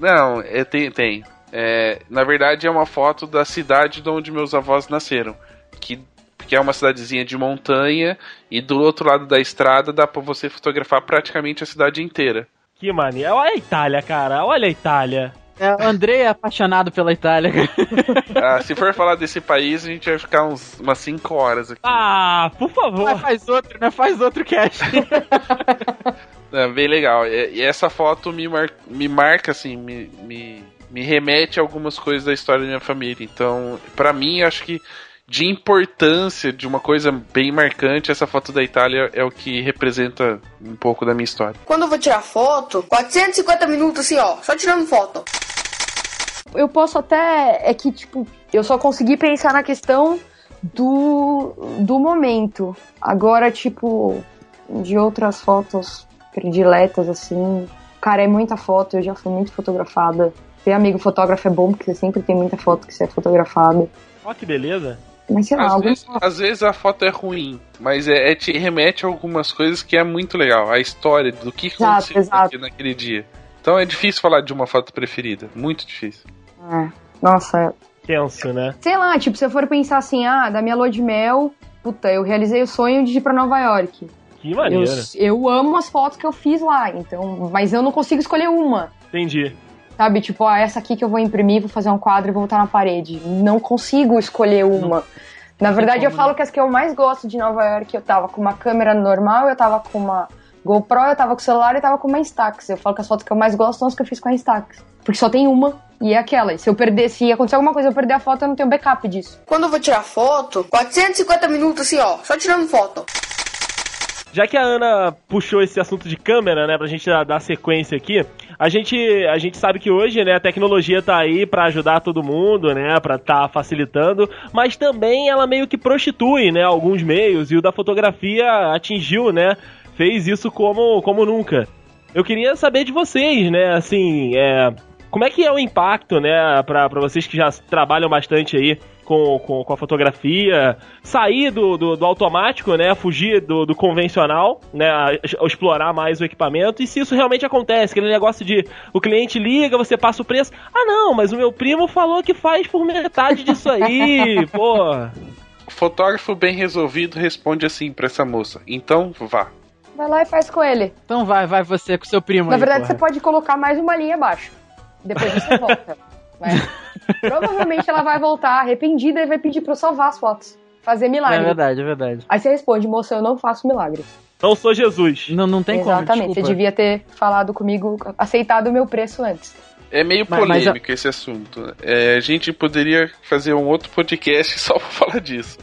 Não, é, tem, tem. É, na verdade, é uma foto da cidade de onde meus avós nasceram. Que, que é uma cidadezinha de montanha, e do outro lado da estrada dá pra você fotografar praticamente a cidade inteira. Que mania. Olha a Itália, cara. Olha a Itália. é, o André é apaixonado pela Itália. [LAUGHS] Ah, se for falar desse país, a gente vai ficar uns, umas 5 horas aqui. Ah, por favor. Mas faz outro, né? Faz outro cast. [LAUGHS] É bem legal. E, e essa foto me, mar- me marca, assim, me, me, me remete a algumas coisas da história da minha família. Então, pra mim, acho que de importância, de uma coisa bem marcante, essa foto da Itália é o que representa um pouco da minha história. Quando eu vou tirar foto, 450 minutos assim, ó, só tirando foto. Eu posso até. É que, tipo, eu só consegui pensar na questão do, do momento. Agora, tipo, de outras fotos prediletas, assim. Cara, é muita foto, eu já fui muito fotografada. Ter amigo fotógrafo é bom, porque você sempre tem muita foto que você é fotografada. Olha que beleza. Mas sei lá, Às vezes, às vezes a foto é ruim, mas é, é- te remete a algumas coisas que é muito legal. A história do que Exato, aconteceu exato. naquele dia. Então é difícil falar de uma foto preferida. Muito difícil. É. Nossa, Tenso, né? sei lá, tipo, se eu for pensar assim, ah, da minha lua de mel, puta, eu realizei o sonho de ir pra Nova York. Que Eu, maneiro. eu amo as fotos que eu fiz lá, então, mas eu não consigo escolher uma. Entendi. Sabe, tipo, ah, essa aqui que eu vou imprimir, vou fazer um quadro e vou botar na parede. Não consigo escolher uma. Na verdade, eu falo que as que eu mais gosto de Nova York, eu tava com uma câmera normal, eu tava com uma GoPro, eu tava com o celular e eu tava com uma Instax. Eu falo que as fotos que eu mais gosto são as que eu fiz com a Instax. Porque só tem uma e é aquela. E se eu perder, se acontecer alguma coisa, eu perder a foto, eu não tenho backup disso. Quando eu vou tirar foto, 450 minutos assim, ó, só tirando foto. Já que a Ana puxou esse assunto de câmera, né, pra gente dar, dar sequência aqui, a gente, a gente sabe que hoje, né, a tecnologia tá aí pra ajudar todo mundo, né, pra tá facilitando, mas também ela meio que prostitui, né, alguns meios, e o da fotografia atingiu, né, fez isso como, como nunca. Eu queria saber de vocês, né, assim, é, como é que é o impacto, né, pra vocês que já trabalham bastante aí com, com, com a fotografia, sair do, do, do automático, né, fugir do, do convencional, né, a- a explorar mais o equipamento, e se isso realmente acontece, aquele negócio de o cliente liga, você passa o preço, ah não, mas o meu primo falou que faz por metade disso aí, [LAUGHS] pô. O fotógrafo bem resolvido responde assim pra essa moça: então vá. Vai lá e faz com ele. Então vai, vai você com seu primo Na aí, verdade, porra. você pode colocar mais uma linha abaixo. Depois você volta. [LAUGHS] né? Provavelmente ela vai voltar arrependida e vai pedir pra eu salvar as fotos. Fazer É milagre. verdade, é verdade. Aí você responde, moça, eu não faço milagre. Não sou Jesus. Não, não tem Exatamente. como, Você desculpa. devia ter falado comigo, aceitado o meu preço antes. É meio Mas- mas polêmico esse assunto. É, a gente poderia fazer um outro podcast [LAUGHS] só pra falar disso.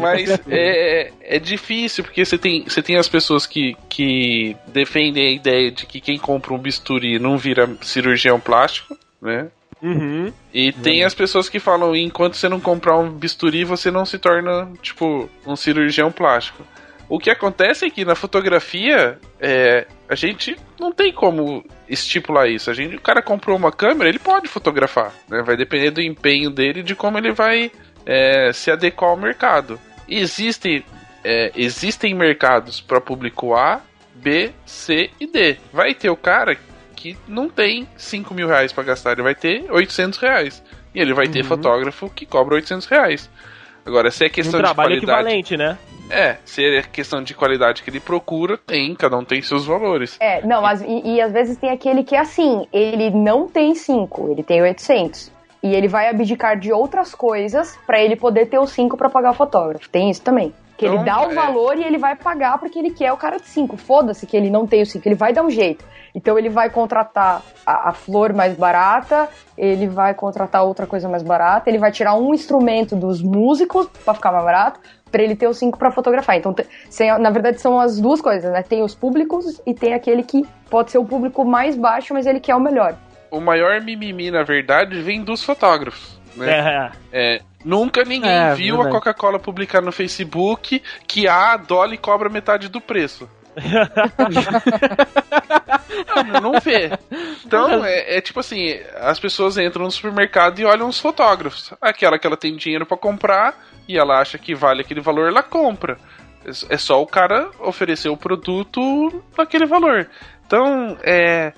Mas é, é difícil, porque você tem, você tem as pessoas que, que defendem a ideia de que quem compra um bisturi não vira cirurgião plástico, né? Uhum. E tem as pessoas que falam, enquanto você não comprar um bisturi, você não se torna, tipo, um cirurgião plástico. O que acontece é que na fotografia, é, a gente não tem como estipular isso. A gente, o cara comprou uma câmera, ele pode fotografar. Né? Vai depender do empenho dele, de como ele vai é, se adequar ao mercado. E existem, é, existem mercados para público A, B, C e D. Vai ter o cara que não tem 5 mil reais para gastar, ele vai ter 800 reais. E ele vai ter fotógrafo que cobra 800 reais. Agora, se é Um questão de trabalho qualidade... equivalente, né? É, se é questão de qualidade que ele procura, tem, cada um tem seus valores. É, não, mas e, e às vezes tem aquele que é assim, ele não tem 5, ele tem 800. E ele vai abdicar de outras coisas pra ele poder ter os 5 pra pagar o fotógrafo. Tem isso também. Que ele Então, dá o é. valor e ele vai pagar porque ele quer o cara de 5. Foda-se que ele não tem o 5, ele vai dar um jeito. Então ele vai contratar a, a flor mais barata, ele vai contratar outra coisa mais barata, ele vai tirar um instrumento dos músicos pra ficar mais barato, pra ele ter os 5 pra fotografar. Então, te- sem- na verdade, são as duas coisas, né? Tem os públicos e tem aquele que pode ser o público mais baixo, mas ele quer o melhor. O maior mimimi, na verdade, vem dos fotógrafos. Né? É. É, nunca ninguém É, viu verdade. a Coca-Cola publicar no Facebook que a Dolly cobra metade do preço. [LAUGHS] não, não vê. Então, é, é tipo assim, as pessoas entram no supermercado e olham os fotógrafos. Aquela que ela tem dinheiro pra comprar e ela acha que vale aquele valor, ela compra. É é só o cara oferecer o produto naquele valor. Então, é.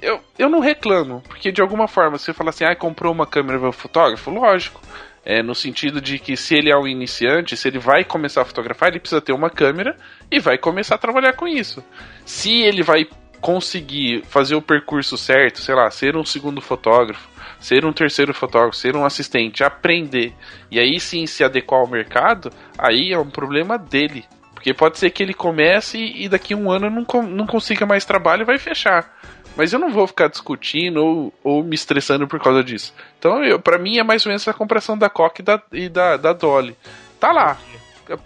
Eu, eu não reclamo, porque de alguma forma você fala assim, ah, comprou uma câmera para fotógrafo, lógico. É, no sentido de que se ele é um iniciante, se ele vai começar a fotografar, ele precisa ter uma câmera e vai começar a trabalhar com isso. Se ele vai conseguir fazer o percurso certo, sei lá, ser um segundo fotógrafo, ser um terceiro fotógrafo, ser um assistente, aprender e aí sim se adequar ao mercado, aí é um problema dele. Porque pode ser que ele comece e daqui a um ano não, não consiga mais trabalho e vai fechar. Mas eu não vou ficar discutindo ou, ou me estressando por causa disso. Então, para mim, é mais ou menos a comparação da Coque e da, e da, da Dolly. Tá lá.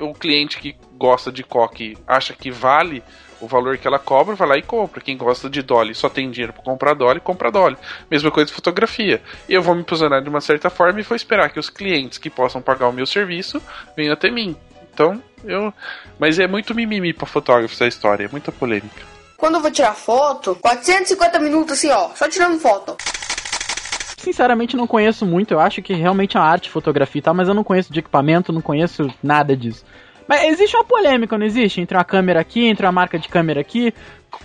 O cliente que gosta de Coque acha que vale o valor que ela cobra, vai lá e compra. Quem gosta de Dolly só tem dinheiro para comprar Dolly, compra Dolly. Mesma coisa de fotografia. Eu vou me posicionar de uma certa forma e vou esperar que os clientes que possam pagar o meu serviço venham até mim. Então, eu. Mas é muito mimimi pra fotógrafo essa história, é muita polêmica. Quando eu vou tirar foto, 450 minutos assim, ó, só tirando foto. Sinceramente, não conheço muito. Eu acho que realmente é uma arte fotografia e tal, mas eu não conheço de equipamento, não conheço nada disso. Mas existe uma polêmica, não existe? Entre uma câmera aqui, entre uma marca de câmera aqui.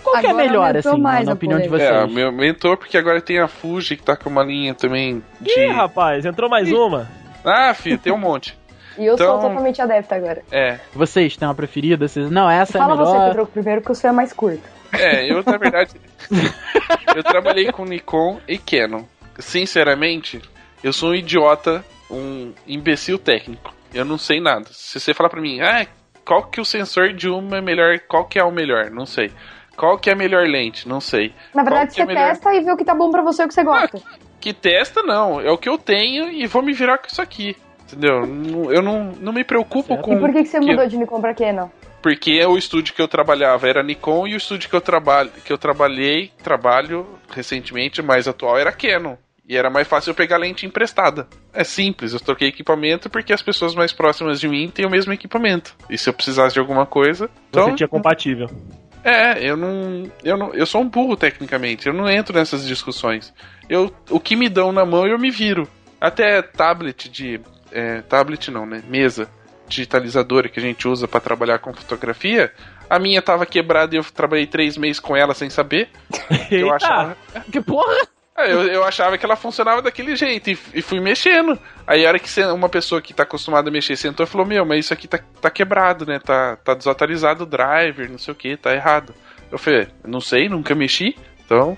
Qual que é melhor, assim, na, mais na a opinião de polêmica. vocês? É, meu mentor, porque agora tem a Fuji que tá com uma linha também de. Ih, rapaz, entrou mais uma. Ah, filho, tem um monte. E eu Então- sou totalmente adepta agora. É. Vocês têm uma preferida? Vocês... Não, essa Fala é você, melhor. Pedro, primeiro que o seu é mais curto. É, eu na verdade. [LAUGHS] eu trabalhei com Nikon e Canon. Sinceramente, eu sou um idiota, um imbecil técnico. Eu não sei nada. Se você falar pra mim, ah, qual que o sensor de uma é melhor, qual que é o melhor? Não sei. Qual que é a melhor lente? Não sei. Na verdade, é você melhor? testa e vê o que tá bom pra você e o que você gosta. Que testa, não. É o que eu tenho e vou me virar com isso aqui. Entendeu? Eu não, não me preocupo com. e por que, que você mudou de Nikon pra Canon? Porque o estúdio que eu trabalhava era Nikon e o estúdio que eu, trabalho, que eu trabalhei, trabalho recentemente, mais atual, era Canon. E era mais fácil eu pegar lente emprestada. É simples, eu troquei equipamento porque as pessoas mais próximas de mim têm o mesmo equipamento. E se eu precisasse de alguma coisa. Então, Você tinha compatível. é, eu não, eu não. Eu sou um burro tecnicamente, eu não entro nessas discussões. Eu, o que me dão na mão eu me viro. Até tablet de. É, tablet não, né? Mesa digitalizadora que a gente usa pra trabalhar com fotografia. A minha tava quebrada e eu trabalhei três meses com ela sem saber. Eu Eita! achava, Que porra? é, eu, eu achava que ela funcionava daquele jeito e, e fui mexendo. Aí a hora que uma pessoa que tá acostumada a mexer sentou e falou: Meu, mas isso aqui tá, tá quebrado, né? Tá, tá desatualizado o driver, não sei o que, tá errado. Eu falei: Não sei, nunca mexi. Então,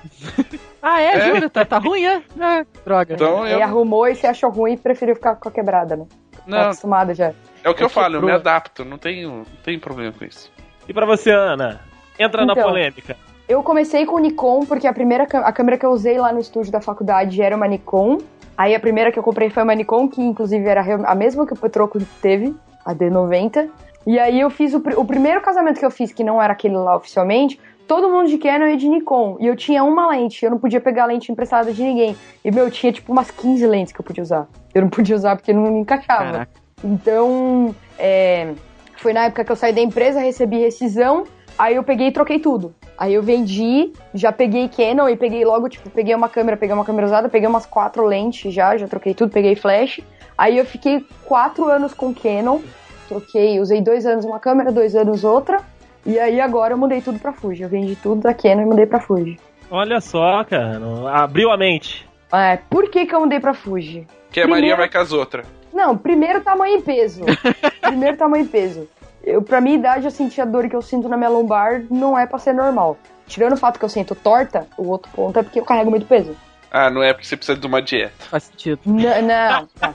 [LAUGHS] Ah, é, É. jura? Tá, tá ruim, é? [LAUGHS] É, droga. então Ele eu. arrumou e você achou ruim e preferiu ficar com a quebrada, né? Tá Não, acostumado já. é o que eu falo, eu me adapto, não tenho, não tenho problema com isso. E pra você, Ana? Entra na Então. polêmica. Eu comecei com o Nikon, porque a primeira a câmera que eu usei lá no estúdio da faculdade era uma Nikon. Aí a primeira que eu comprei foi uma Nikon, que inclusive era a mesma que o Petroco teve, a D90. E aí eu fiz o, pr- o primeiro casamento que eu fiz, que não era aquele lá oficialmente, todo mundo de Canon e de Nikon. E eu tinha uma lente, eu não podia pegar lente emprestada de ninguém. E, meu, eu tinha tipo umas 15 lentes que eu podia usar. Eu não [LAUGHS] podia usar porque não encaixava. Caraca. Então, é, foi na época que eu saí da empresa, recebi rescisão, aí eu peguei e troquei tudo. Aí eu vendi, já peguei Canon e peguei logo, tipo, peguei uma câmera, peguei uma câmera usada, peguei umas quatro lentes já, já troquei tudo, peguei flash. Aí eu fiquei quatro anos com Canon, troquei, usei dois anos uma câmera, dois anos outra. E aí agora eu mudei tudo pra Fuji. Eu vendi tudo da Canon e mudei pra Fuji. Olha só, cara. Abriu a mente. É, por que que eu mudei pra Fuji? Que a Primeiro- Maria vai com as outras. Não, primeiro tamanho e peso. [LAUGHS] primeiro tamanho e peso. Eu, pra minha idade, eu senti a dor que eu sinto na minha lombar, não é pra ser normal. Tirando o fato que eu sinto torta, o outro ponto é porque eu carrego muito peso. Ah, não é porque você precisa de uma dieta. Faz sentido. N- não, não.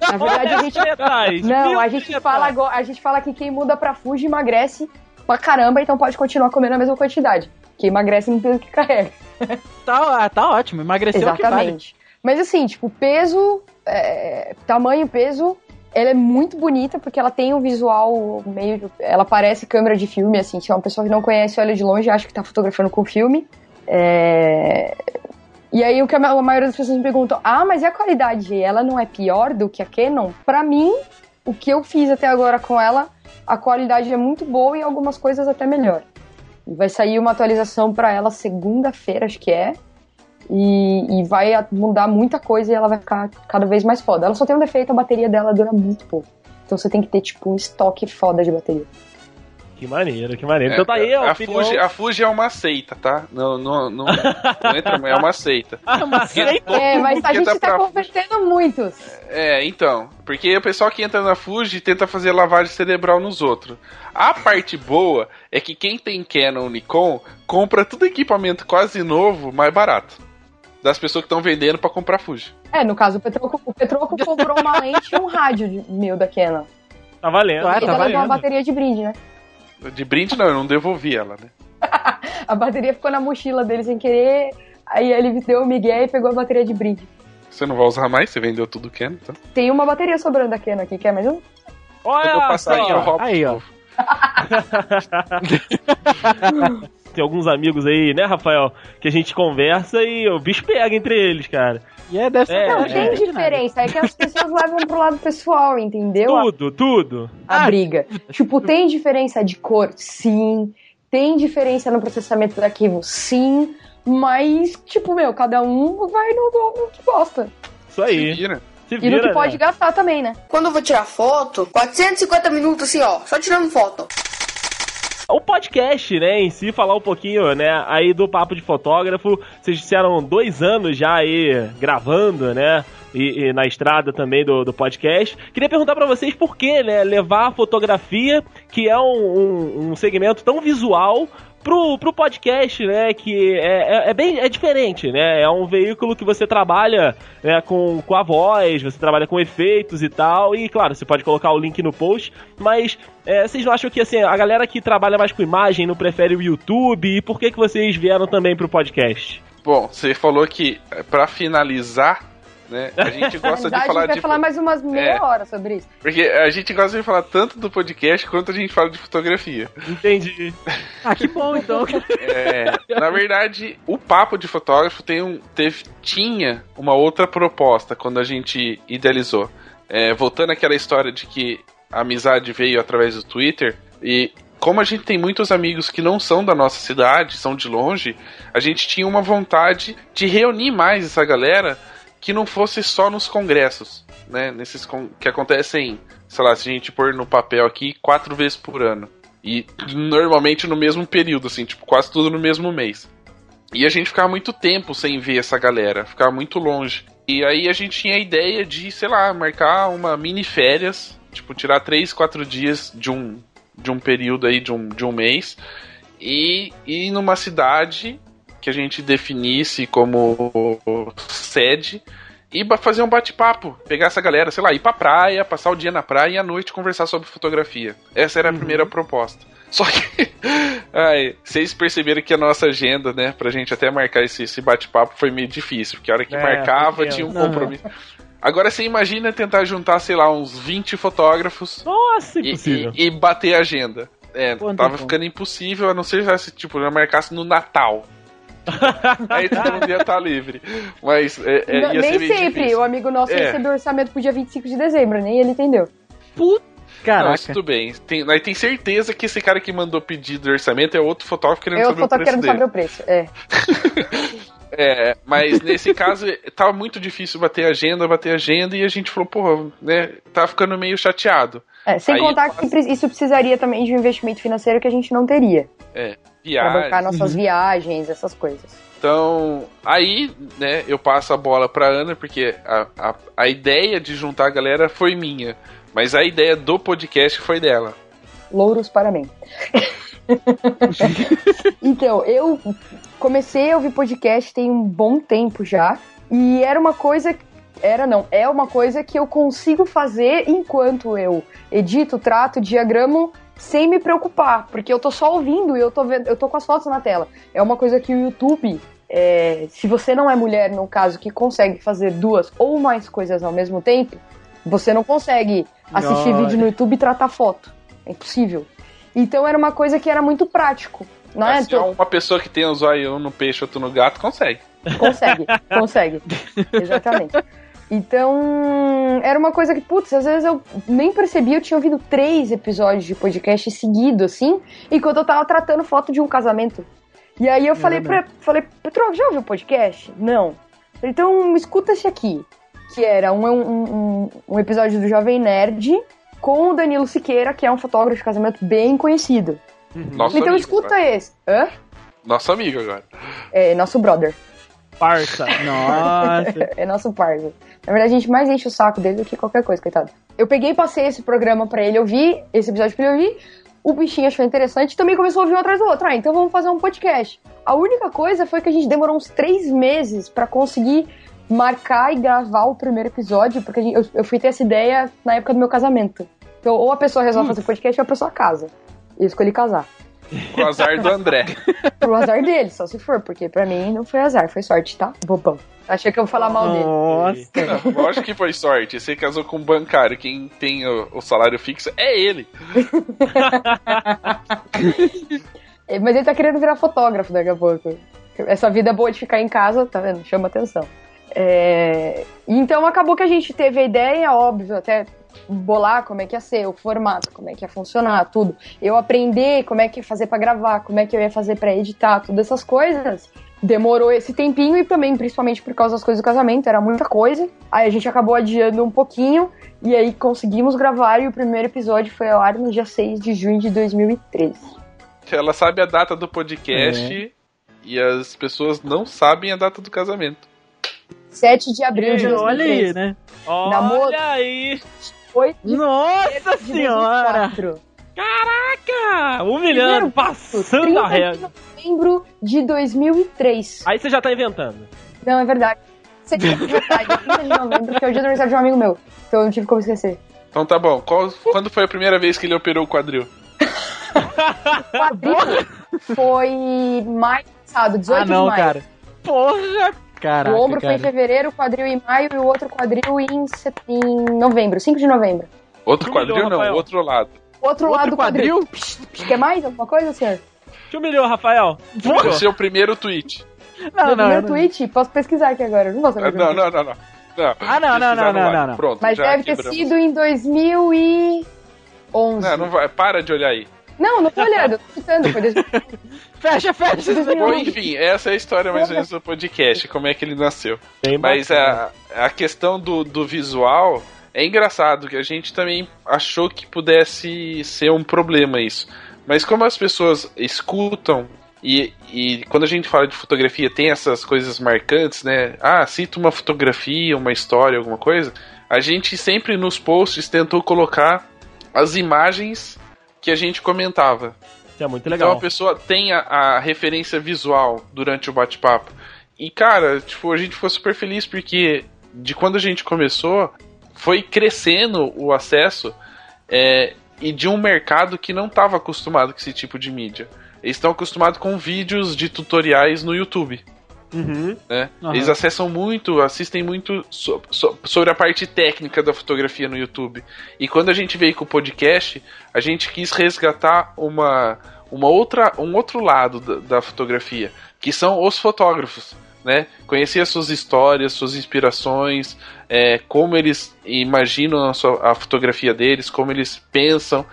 [LAUGHS] Na verdade, a gente. Detalhes, Não, a gente fala agora, a gente fala que quem muda pra Fuji emagrece pra caramba, então pode continuar comendo a mesma quantidade. Que emagrece no peso que carrega. [LAUGHS] Tá, ah, tá ótimo, emagreceu o que vale. Exatamente. Mas assim, tipo, peso, é, tamanho, peso, ela é muito bonita porque ela tem um visual meio. Ela parece câmera de filme, assim. Se é uma pessoa que não conhece, olha de longe, acha que tá fotografando com filme. É, E aí o que a ma- a maioria das pessoas me perguntam: ah, mas e a qualidade? Ela não é pior do que a Canon? Pra mim, o que eu fiz até agora com ela, a qualidade é muito boa e algumas coisas até melhor. Vai sair uma atualização pra ela segunda-feira, acho que é. E, e vai mudar muita coisa e ela vai ficar cada vez mais foda. Ela só tem um defeito, a bateria dela dura muito pouco. Então você tem que ter, tipo, um estoque foda de bateria. Que maneiro, que maneiro. Então tá aí a, É, a, opinião. Fuji, a Fuji é uma seita, tá? Não, não, não, não [LAUGHS] entra, é uma seita. Ah, mas seita? É, mas a gente tá convertendo muitos. É, então. Porque o pessoal que entra na Fuji tenta fazer lavagem cerebral nos outros. A parte boa é que quem tem Canon Nikon compra tudo equipamento quase novo mais barato. Das pessoas que estão vendendo pra comprar Fuji. É, no caso, o Petroco, o Petroco comprou uma lente e um rádio de, meu da Canon. Tá valendo. Ah, e tá ela deu uma valendo. bateria de brinde, né? De brinde não, eu não devolvi ela, né? [LAUGHS] A bateria ficou na mochila dele sem querer. Aí ele deu o Miguel e pegou a bateria de brinde. Você não vai usar mais, você vendeu tudo Canon, então. Tem uma bateria sobrando da Canon aqui, quer mais um? Olha eu passar aí, eu roubo. Aí, ó. [LAUGHS] [LAUGHS] Tem alguns amigos aí, né, Rafael? Que a gente conversa e o bicho pega entre eles, cara. E é, ser É, Não, cara, tem né? diferença. É que as pessoas levam pro lado pessoal, entendeu? A- Tudo, tudo. a Ah, briga. Tipo, tem diferença de cor? Sim. Tem diferença no processamento do arquivo? Sim. Mas, tipo, meu, cada um vai no, no que gosta. Isso Se aí. vira. Se E vira, no que né? pode gastar também, né? Quando eu vou tirar foto, 450 minutos assim, ó, só tirando foto. O podcast, né, em si, falar um pouquinho, né, aí do Papo de Fotógrafo. Vocês disseram dois anos já aí gravando, né, e, e na estrada também do, do podcast. Queria perguntar pra vocês por que, né, levar a fotografia, que é um, um, um segmento tão visual, pro, pro podcast, né? Que é, é, é bem é diferente, né? É um veículo que você trabalha né, com, com a voz, você trabalha com efeitos e tal. E claro, você pode colocar o link no post, mas é, vocês não acham que assim, a galera que trabalha mais com imagem não prefere o YouTube? E por que, que vocês vieram também pro podcast? Bom, você falou que eh, pra finalizar, né, a gente [LAUGHS] gosta de verdade, a falar gente vai de falar mais umas meia É. hora sobre isso. porque a gente gosta de falar tanto do podcast quanto a gente fala de fotografia. Entendi. [LAUGHS] Ah, que bom, então. É, na verdade, o papo de fotógrafo tem um, teve, tinha uma outra proposta quando a gente idealizou. É, voltando àquela história de que a amizade veio através do Twitter e como a gente tem muitos amigos que não são da nossa cidade, são de longe, a gente tinha uma vontade de reunir mais essa galera que não fosse só nos congressos, né? Nesses con- que acontecem, sei lá, se a gente pôr no papel aqui, quatro vezes por ano. E normalmente no mesmo período, assim, tipo, quase tudo no mesmo mês. E a gente ficava muito tempo sem ver essa galera, ficava muito longe. E aí a gente tinha a ideia de, sei lá, marcar uma mini férias, tipo, tirar três, quatro dias de um, de um período aí, de um, de um mês, e ir numa cidade que a gente definisse como sede e fazer um bate-papo, pegar essa galera, sei lá, ir pra praia, passar o dia na praia e à noite conversar sobre fotografia. Essa era a primeira proposta. [LAUGHS] Só que, ai, vocês perceberam que a nossa agenda, né, pra gente até marcar esse, esse bate-papo foi meio difícil, porque a hora que É, marcava foi tinha um compromisso. Agora você imagina tentar juntar, sei lá, uns 20 fotógrafos Nossa, e, e, e bater a agenda. É, não tava como. ficando impossível, a não ser se tipo, eu marcasse no Natal. [LAUGHS] Aí todo mundo ia estar livre. Mas é, é, Não, nem sempre. difícil. O amigo nosso É. recebeu o orçamento pro dia 25 de dezembro, nem ele entendeu. Puta. Não, Caraca. isso tudo bem. Tem, aí tem certeza que esse cara que mandou pedido de orçamento é outro fotógrafo querendo Eu saber o preço querendo saber o preço. É. É, mas nesse caso tava muito difícil bater agenda, bater agenda, e a gente falou, porra, né, tava ficando meio chateado. É, sem Aí contar que isso precisaria também de um investimento financeiro que a gente não teria. É, Pra bancar viagem. nossas viagens, essas coisas. Então, aí, né, eu passo a bola pra Ana, porque a, a, a ideia de juntar a galera foi minha, mas a ideia do podcast foi dela. Louros para mim. [LAUGHS] então, eu comecei a ouvir podcast tem um bom tempo já. E era uma coisa. Era não, é uma coisa que eu consigo fazer enquanto eu edito, trato, diagramo sem me preocupar. Porque eu tô só ouvindo e eu tô vendo, eu tô com as fotos na tela. É uma coisa que o YouTube. é, se você não é mulher, no caso, que consegue fazer duas ou mais coisas ao mesmo tempo, você não consegue assistir Nossa. vídeo no YouTube e tratar foto. É impossível. Então era uma coisa que era muito prático. Não é? Mas se é uma pessoa que tem o zóio no peixe, outro no gato, consegue. Consegue, consegue. [LAUGHS] Exatamente. Então, era uma coisa que, putz, às vezes eu nem percebi, eu tinha ouvido três episódios de podcast seguido, assim, enquanto eu tava tratando foto de um casamento. E aí eu falei pra, falei, Petro, já ouviu o podcast? Não. Então, escuta esse aqui, que era um, um, um, episódio do Jovem Nerd com o Danilo Siqueira, que é um fotógrafo de casamento bem conhecido. Nosso então amigo, escuta tá? esse. Hã? Nosso amigo agora. É nosso brother. Parça. [LAUGHS] Nossa. [LAUGHS] É nosso parça. Na verdade, a gente mais enche o saco dele do que qualquer coisa, coitado. Eu peguei e passei esse programa pra ele ouvir, esse episódio pra ele ouvir. O bichinho achou interessante e também começou a ouvir um atrás do outro. Ah, então vamos fazer um podcast. A única coisa foi que a gente demorou uns três meses pra conseguir marcar e gravar o primeiro episódio, porque a gente- eu, eu fui ter essa ideia na época do meu casamento. Então, ou a pessoa resolve fazer podcast ou a pessoa casa. Eu escolhi casar. O azar do André. [LAUGHS] Pro azar dele, só se for, porque pra mim não foi azar, foi sorte, tá? Bobão. Achei que eu vou falar mal dele. Nossa. Não, lógico que foi sorte. Você casou com um bancário. Quem tem o, o salário fixo é ele. [LAUGHS] É, Mas ele tá querendo virar fotógrafo daqui a pouco. Essa vida boa de ficar em casa, tá vendo? Chama atenção. É, Então acabou que a gente teve a ideia, óbvio, até bolar como é que ia ser, o formato, como é que ia funcionar, tudo. Eu aprender como é que ia fazer pra gravar, como é que eu ia fazer pra editar, todas essas coisas. Demorou esse tempinho e também, principalmente por causa das coisas do casamento, era muita coisa. Aí a gente acabou adiando um pouquinho e aí conseguimos gravar e o primeiro episódio foi ao ar no dia 6 de junho de 2013. Ela sabe a data do podcast e as pessoas não sabem a data do casamento. 7 de abril de Olha 2013. aí, né? Olha Namoro. aí. 8 de Nossa de senhora! 2004. Caraca! Humilhando, Primeiro, passando 30 a de régua. novembro de 2003. Aí você já tá inventando. Não, é verdade. Você tinha que verdade, 30 de novembro, que é o dia do aniversário de um amigo meu. Então eu não tive como esquecer. Então tá bom. Qual- quando foi a primeira vez que ele operou o quadril? Quadril foi maio passado, 18 Ah, não, de maio. cara. Porra! Caraca, o ombro foi cara. em fevereiro, o quadril em maio e o outro quadril em, set... em novembro, 5 de novembro. Outro quadril não, Rafael. outro lado. Outro, Outro lado do quadril. quadril? Psh, psh, Quer mais alguma coisa, senhor? Te humilhou, Rafael. Te O seu primeiro tweet. Não, Meu não, primeiro não. tweet, posso pesquisar aqui agora. Não vou saber. O que eu Não, não, não, não. não. Ah, não, não, não, não, ar. não. Pronto, Mas deve ter quebramos. sido em 2011. Não, não vai. Para de olhar aí. Não, não tô olhando, eu tô 2000. [LAUGHS] Fecha, fecha. Bom, enfim, essa é a história mais ou menos do podcast, como é que ele nasceu. Bem Mas bacana. a, a questão do, do visual é engraçado, que a gente também achou que pudesse ser um problema isso. Mas como as pessoas escutam e, e quando a gente fala de fotografia tem essas coisas marcantes, né? Ah, cita uma fotografia, uma história, alguma coisa. A gente sempre nos posts tentou colocar as imagens que a gente comentava. É muito Então legal. a pessoa tem a, a referência visual durante o bate-papo. E, cara, tipo, a gente ficou super feliz porque de quando a gente começou, foi crescendo o acesso é, e de um mercado que não estava acostumado com esse tipo de mídia. Eles estão acostumados com vídeos de tutoriais no YouTube. Uhum. né? Aham. Eles acessam muito, assistem muito so- so- sobre a parte técnica da fotografia no YouTube. E quando a gente veio com o podcast, a gente quis resgatar uma, uma outra, um outro lado da, da fotografia, que são os fotógrafos. Né? Conhecer as suas histórias, suas inspirações, é, como eles imaginam a, sua- a fotografia deles, como eles pensam.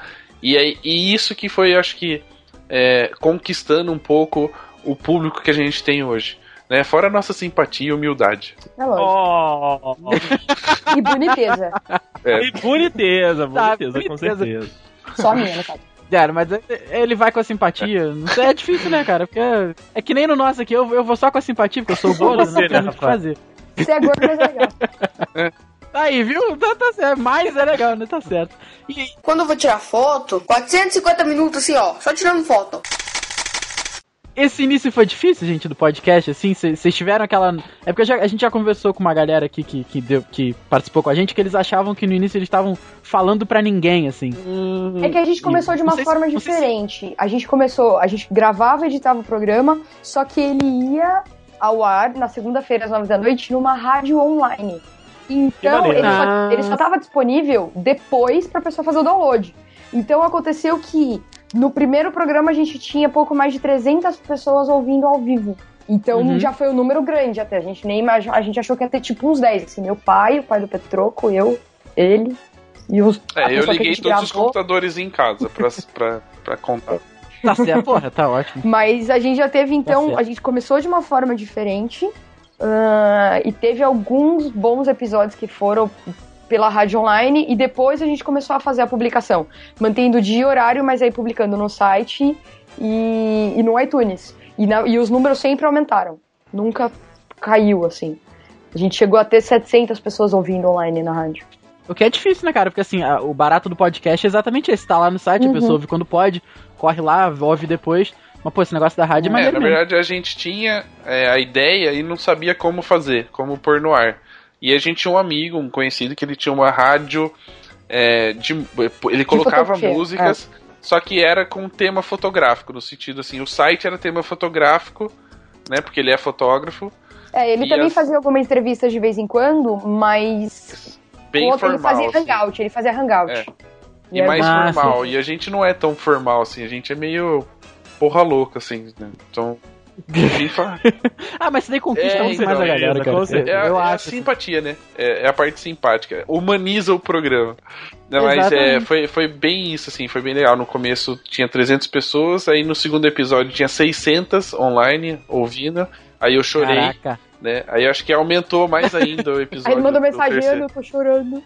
E, aí- e isso que foi, acho que, é, conquistando um pouco o público que a gente tem hoje. Né? Fora a nossa simpatia e humildade. É lógico. Oh, [LAUGHS] E boniteza. É. e boniteza, Tá, boniteza, com boniteza. certeza. Só minha, no caso. Cara, mas ele vai com a simpatia. É difícil, né, cara? Porque é que nem no nosso aqui, eu, eu vou só com a simpatia, porque eu sou gordo, não tem né, o que fazer. Você é gordo, mas é legal. Tá [LAUGHS] aí, viu? Tá, tá certo. Mais é legal, né? Tá certo. E Quando eu vou tirar foto, 450 minutos assim, ó, só tirando foto. Esse início foi difícil, gente, do podcast, assim? Vocês tiveram aquela. É porque já- a gente já conversou com uma galera aqui que, que, deu, que participou com a gente, que eles achavam que no início eles estavam falando pra ninguém, assim. É que a gente começou de uma se- forma sei se- diferente. A gente começou, a gente gravava e editava o programa, só que ele ia ao ar na segunda-feira às nove da noite numa rádio online. Então, ele só, ele só tava disponível depois pra pessoa fazer o download. Então aconteceu que no primeiro programa a gente tinha pouco mais de 300 pessoas ouvindo ao vivo. Então Uhum. já foi um número grande até. A gente nem imagina, a gente achou que ia ter tipo uns 10, assim, meu pai, o pai do Petroco, eu, ele e os É, eu liguei todos os gravou. computadores em casa pra, pra, pra contar. [LAUGHS] Tá certo, porra, tá ótimo. Mas a gente já teve, então, certo. a gente começou de uma forma diferente ah, e teve alguns bons episódios que foram pela rádio online e depois a gente começou a fazer a publicação, mantendo dia e horário, mas aí publicando no site e, e no iTunes. E, na- e os números sempre aumentaram, nunca caiu assim. A gente chegou a ter 700 pessoas ouvindo online na rádio. O que é difícil, né, cara? Porque assim, a- o barato do podcast é exatamente esse. Tá lá no site, a Uhum. pessoa ouve quando pode, corre lá, ouve depois. Mas, pô, esse negócio da rádio é É, maneiro na mesmo. verdade, a gente tinha é, a ideia e não sabia como fazer, como pôr no ar. E a gente tinha um amigo, um conhecido, que ele tinha uma rádio é, de. Ele colocava fotografia, músicas, só que era com tema fotográfico, no sentido assim, o site era tema fotográfico, né? Porque ele é fotógrafo, É, ele também as- fazia algumas entrevistas de vez em quando, mas bem outro ele formal. fazia assim. hangout, ele fazia hangout. É. E E mais Ah, formal. E a gente não é tão formal assim, a gente é meio porra louca, assim, né? Então. A gente fala- Ah, mas isso daí conquista É, muito mais a então, galera, com cara. É, a- eu é a acho. assim. simpatia, né? É, é a parte simpática. Humaniza o programa. Não, mas é, foi, foi bem isso, assim, foi bem legal. No começo tinha 300 pessoas, aí no segundo episódio tinha 600 online ouvindo. Aí eu chorei, Caraca. Né? Aí eu acho que aumentou mais ainda o episódio. [LAUGHS] Aí ele mandou do mensagem, eu tô chorando.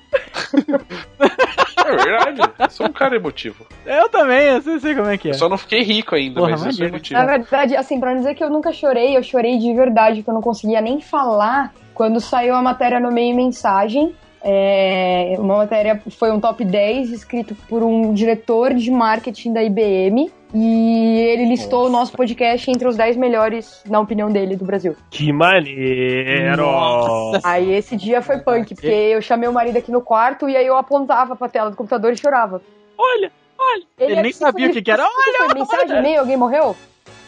É verdade, eu sou um cara emotivo. Eu também, eu sei, sei como é que é. Eu só não fiquei rico ainda, Porra, mas eu sou maneiro. emotivo. Na verdade, assim, pra não dizer que eu nunca chorei, eu chorei de verdade, que eu não conseguia nem falar quando saiu a matéria no meio mensagem. É, uma matéria foi um top 10 escrito por um diretor de marketing da IBM. E ele listou o nosso podcast entre os 10 melhores, na opinião dele, do Brasil. Que maneiro! Nossa. Aí esse dia foi punk, porque eu chamei o marido aqui no quarto e aí eu apontava pra tela do computador e chorava. Olha, olha. Ele, nem sabia o que, que era. Olha, foi mensagem e-mail, alguém morreu?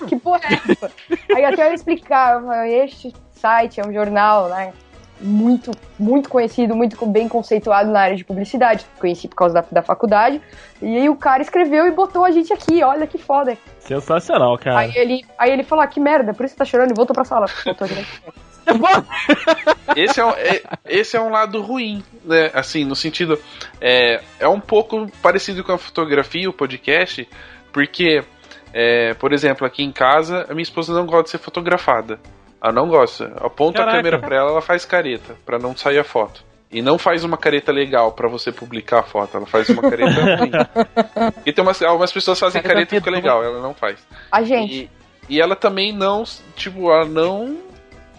Que porra é essa? [LAUGHS] Aí até eu explicava, este site é um jornal, né? Muito, muito conhecido, muito bem conceituado na área de publicidade. Conheci por causa da, da faculdade. E aí o cara escreveu e botou a gente aqui, olha que foda. Sensacional, cara. Aí ele, aí ele falou, ah, que merda, por isso você tá chorando, e voltou pra sala. Voltou aqui? [LAUGHS] Esse é, um, é- esse é um lado ruim, né? Assim, no sentido. É, é um pouco parecido com a fotografia, o podcast, porque, é, por exemplo, aqui em casa, a minha esposa não gosta de ser fotografada. Ela não gosta. Aponta Caraca. a câmera pra ela, ela faz careta, pra não sair a foto. E não faz uma careta legal pra você publicar a foto, ela faz uma careta [LAUGHS] ruim. E tem umas, algumas pessoas fazem Careta careta e fica legal, ela não faz. A gente. E, e ela também não, tipo, ela não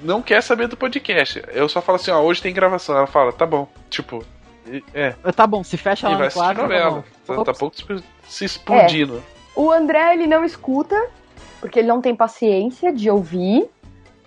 não quer saber do podcast. Eu só falo assim, ó, hoje tem gravação. Ela fala, tá bom. Tipo, e- é, Tá bom, se fecha e lá vai no assistir quarto. tá novela. bom. Tá, tá pouco se- se explodindo. O André, ele não escuta, porque ele não tem paciência de ouvir,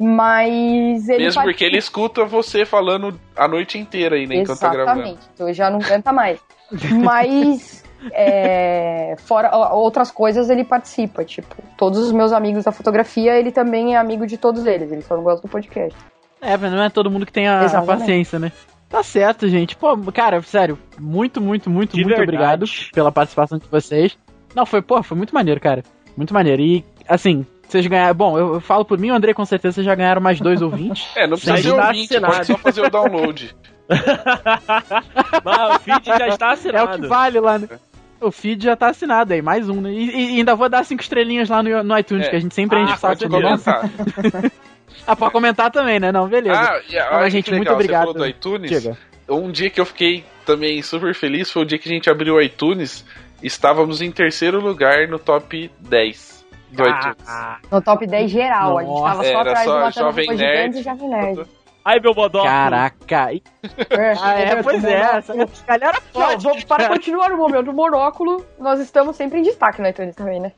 mas ele Mesmo faz- porque ele escuta você falando a noite inteira aí, né, enquanto tá gravando. Exatamente, então já não canta mais. [LAUGHS] Mas é, fora outras coisas ele participa. Tipo, todos os meus amigos da fotografia, ele também é amigo de todos eles. Ele só não gosta do podcast. É, mas não é todo mundo que tem a, a Exatamente. paciência, né? Tá certo, gente. Pô, cara, sério, muito, muito, muito, De muito verdade. obrigado pela participação de vocês. Não, foi, pô, foi muito maneiro, cara. Muito maneiro. E, assim, vocês ganharam. Bom, eu, eu falo por mim, o André, com certeza vocês já ganharam mais dois ouvintes. É, não precisa estar ouvinte, assinado. pode só fazer o download. Mas o feed já está É assinado. o que vale lá, né? O feed já tá assinado aí, mais um, né? E, e ainda vou dar cinco estrelinhas lá no, no iTunes, É. que a gente sempre enche Ah, o saco de. Comentar. [LAUGHS] Ah, pra comentar também, né? Não, beleza. Ah, e, mas, que gente, muito legal, obrigado. Você falou do iTunes. Chega. Um dia que eu fiquei também super feliz foi o dia que a gente abriu o iTunes. Estávamos em terceiro lugar no top 10 do iTunes. Ah, No top 10 geral. a gente Nossa. tava só Era atrás só do Matando Jovem Nerd. E Jovem Nerd. Ai, meu bodó. Caraca. E- [LAUGHS] Ah, é, pois é. Essa galera pode. vamos, para continuar no momento monóculo, nós estamos sempre em destaque no iTunes também, né?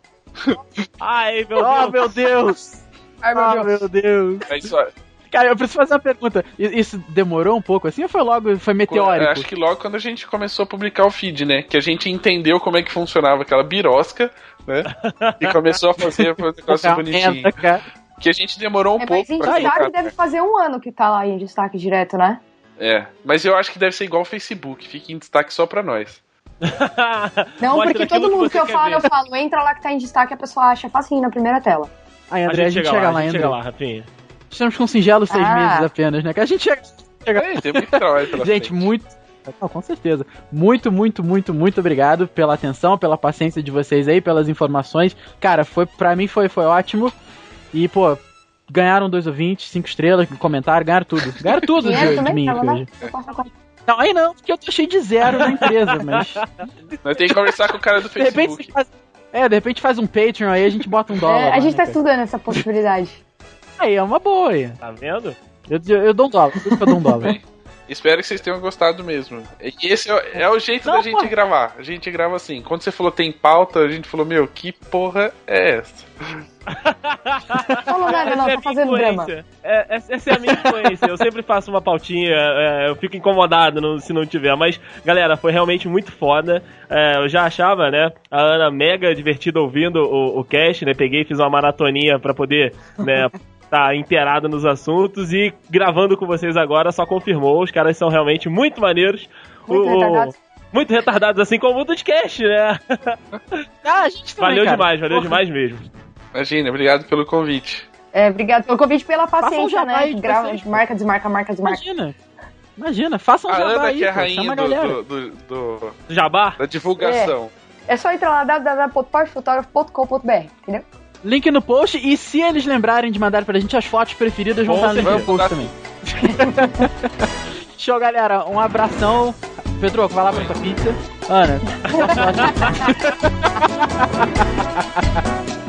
Ai, meu Oh, Deus. meu Deus. Ai, meu Ah, Deus. meu Deus. É isso aí. Cara, eu preciso fazer uma pergunta. Isso demorou um pouco assim ou foi logo, foi meteórico? Acho que logo quando a gente começou a publicar o feed, né? Que a gente entendeu como é que funcionava aquela birosca, né? E começou a fazer o [LAUGHS] negócio bonitinho. cara. Que a gente demorou um É, pouco mas em destaque colocar. deve fazer um ano que tá lá em destaque direto, né? É, mas eu acho que deve ser igual o Facebook, fica em destaque só pra nós. [LAUGHS] Não, Mostra porque todo mundo que, você eu falo, ver. eu falo, entra lá que tá em destaque, a pessoa acha facinho na primeira tela. Aí, A André, gente, chega, lá, a gente André. chega lá, Rafinha. Estamos com singelos seis Ah. meses apenas, né? Que a gente chega. É, tem muito trabalho pela Gente, frente. muito. Não, com certeza. Muito, muito, muito, muito obrigado pela atenção, pela paciência de vocês aí, pelas informações. Cara, foi para mim foi, foi ótimo. E, pô, ganharam dois ouvintes, cinco estrelas, comentário, ganharam tudo. Ganharam tudo de, de mim hoje. Não, aí não, porque eu tô cheio de zero na empresa, mas. [LAUGHS] Nós temos que conversar com o cara do De repente Facebook. faz. É, de repente faz um Patreon aí, a gente bota um dólar. É, a gente tá estudando essa possibilidade. Aí, é uma boa aí. Tá vendo? Eu, eu, eu dou um dólar, tudo que eu dou um dólar. Espero que vocês tenham gostado mesmo. E esse é, o- é o jeito Não, da gente pô. gravar. A gente grava assim. Quando você falou tem pauta, a gente falou, meu, que porra é essa? [LAUGHS] Falou nada, não, Essa é a tá minha fazendo drama. influência. É, essa essa é a minha influência. Eu sempre faço uma pautinha, é, eu fico incomodado no- se não tiver. Mas, galera, foi realmente muito foda. É, eu já achava, né, a Ana mega divertida ouvindo o, o cast, né? Peguei e fiz uma maratoninha pra poder, né, tá inteirado nos assuntos. E gravando com vocês agora só confirmou. Os caras são realmente muito maneiros. Muito O- retardados. muito retardados, assim como o podcast, né? [LAUGHS] Ah, a gente também, Valeu cara. demais, valeu Porra. demais mesmo. Imagina, obrigado pelo convite. É, obrigado pelo convite, pela Faça um paciência, jabá aí né? de Grava, vocês, pô. marca, desmarca, marca, desmarca. Imagina. Imagina, façam um A jabá Ana, aí, que é a pô, rainha chama a do, galera. do- do- do- Jabá? da divulgação. É só entrar lá www.portfotógrafo.com.br, entendeu? Link no post e se eles lembrarem de mandar pra gente as fotos preferidas, vão estar no post também. [LAUGHS] Show, galera. Um abração. Pedro, vai lá pra tua pizza. Ana, [LAUGHS]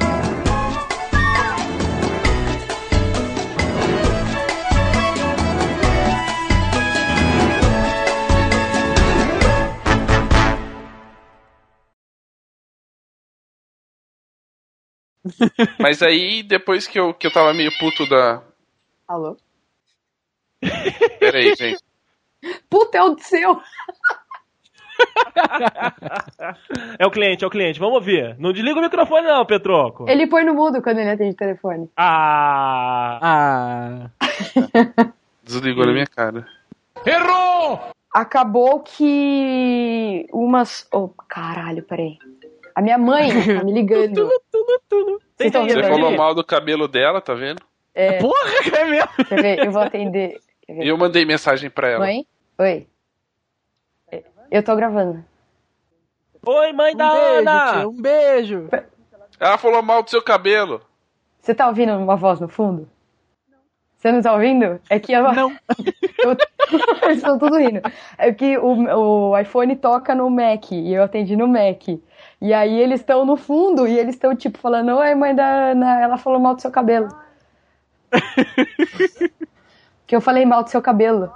Mas aí, depois que eu, que eu tava meio puto da. Alô? Pera aí, gente. Puta, é o seu! [LAUGHS] É o cliente, é o cliente. Vamos ouvir. Não desliga o microfone, não, Petroco. Ele põe no mudo quando ele atende o telefone. Ah. Ah, [LAUGHS] Desligou na minha cara. Acabou que umas. Oh, caralho, peraí. A minha mãe [LAUGHS] tá me ligando. Vocês estão Você vendo falou mal do cabelo dela, tá vendo? É, porra, é mesmo? quer ver? Eu vou atender. E eu mandei mensagem pra ela. Mãe? Oi. Eu tô gravando. Oi, mãe Um da beijo, Ana! tia, um beijo. Ela falou mal do seu cabelo. Você tá ouvindo uma voz no fundo? Você não tá ouvindo? É que eu. Não. [LAUGHS] eu- Eles [LAUGHS] estão tudo rindo. É que o, o iPhone toca no Mac e eu atendi no Mac. E aí eles estão no fundo e eles estão tipo falando: Oi, mãe da Ana, ela falou mal do seu cabelo. [LAUGHS] que eu falei mal do seu cabelo.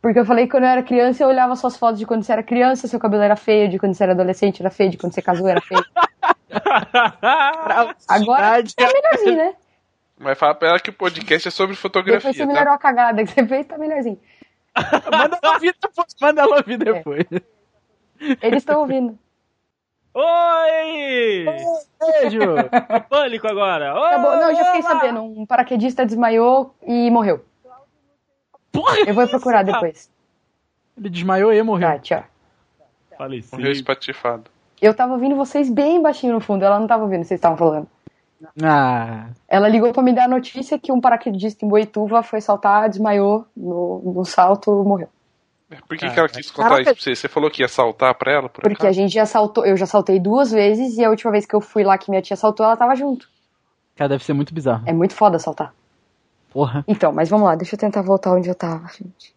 Porque eu falei que quando eu era criança eu olhava suas fotos de quando você era criança, seu cabelo era feio, de quando você era adolescente era feio, de quando você casou era feio. [LAUGHS] Agora tá melhorzinho, né? Mas fala pra ela que o podcast é sobre fotografia, Depois você tá? melhorou a cagada que você fez, tá melhorzinho. [LAUGHS] Manda ela ouvir depois. Manda ela ouvir depois. Eles estão ouvindo. Oi! Beijo! Pânico agora! Acabou. Não, eu já fiquei sabendo. Um paraquedista desmaiou e morreu. Porra! Eu vou procurar depois. Ele desmaiou e morreu. Tá, tchau. Falecido. Morreu espatifado. Eu tava ouvindo vocês bem baixinho no fundo. Ela não tava ouvindo o que vocês estavam falando. Ah, Ela ligou pra me dar a notícia que um paraquedista em Boituva foi saltar, desmaiou no, no salto morreu. Por que, que ela quis contar isso pra você? Você falou que ia saltar pra ela? Por Porque a acaso? gente já saltou, eu já saltei duas vezes e a última vez que eu fui lá que minha tia saltou, ela tava junto. cara, deve ser muito bizarro. É muito foda saltar. Porra. Então, mas vamos lá, deixa eu tentar voltar onde eu tava, gente.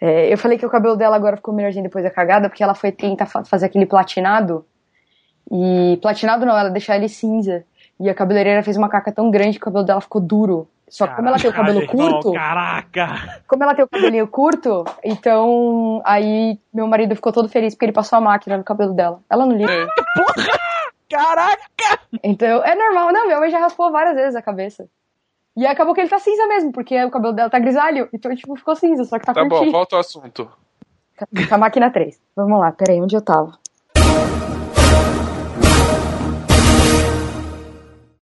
É, eu falei que o cabelo dela agora ficou melhorzinho depois da cagada, porque ela foi tentar fa- fazer aquele platinado. E platinado não, ela deixar ele cinza. E a cabeleireira fez uma caca tão grande que o cabelo dela ficou duro. Só que como ela tem o cabelo irmão, curto, Caraca! como ela tem o cabelinho curto, então aí meu marido ficou todo feliz porque ele passou a máquina no cabelo dela. Ela não liga. É. Caraca! Então, é normal. Não, minha mãe já raspou várias vezes a cabeça. E acabou que ele tá cinza mesmo, porque o cabelo dela tá grisalho. Então, tipo, ficou cinza, só que tá, Tá bom, curtinho. volta ao assunto. Com a máquina 3. Vamos lá, peraí, onde eu tava?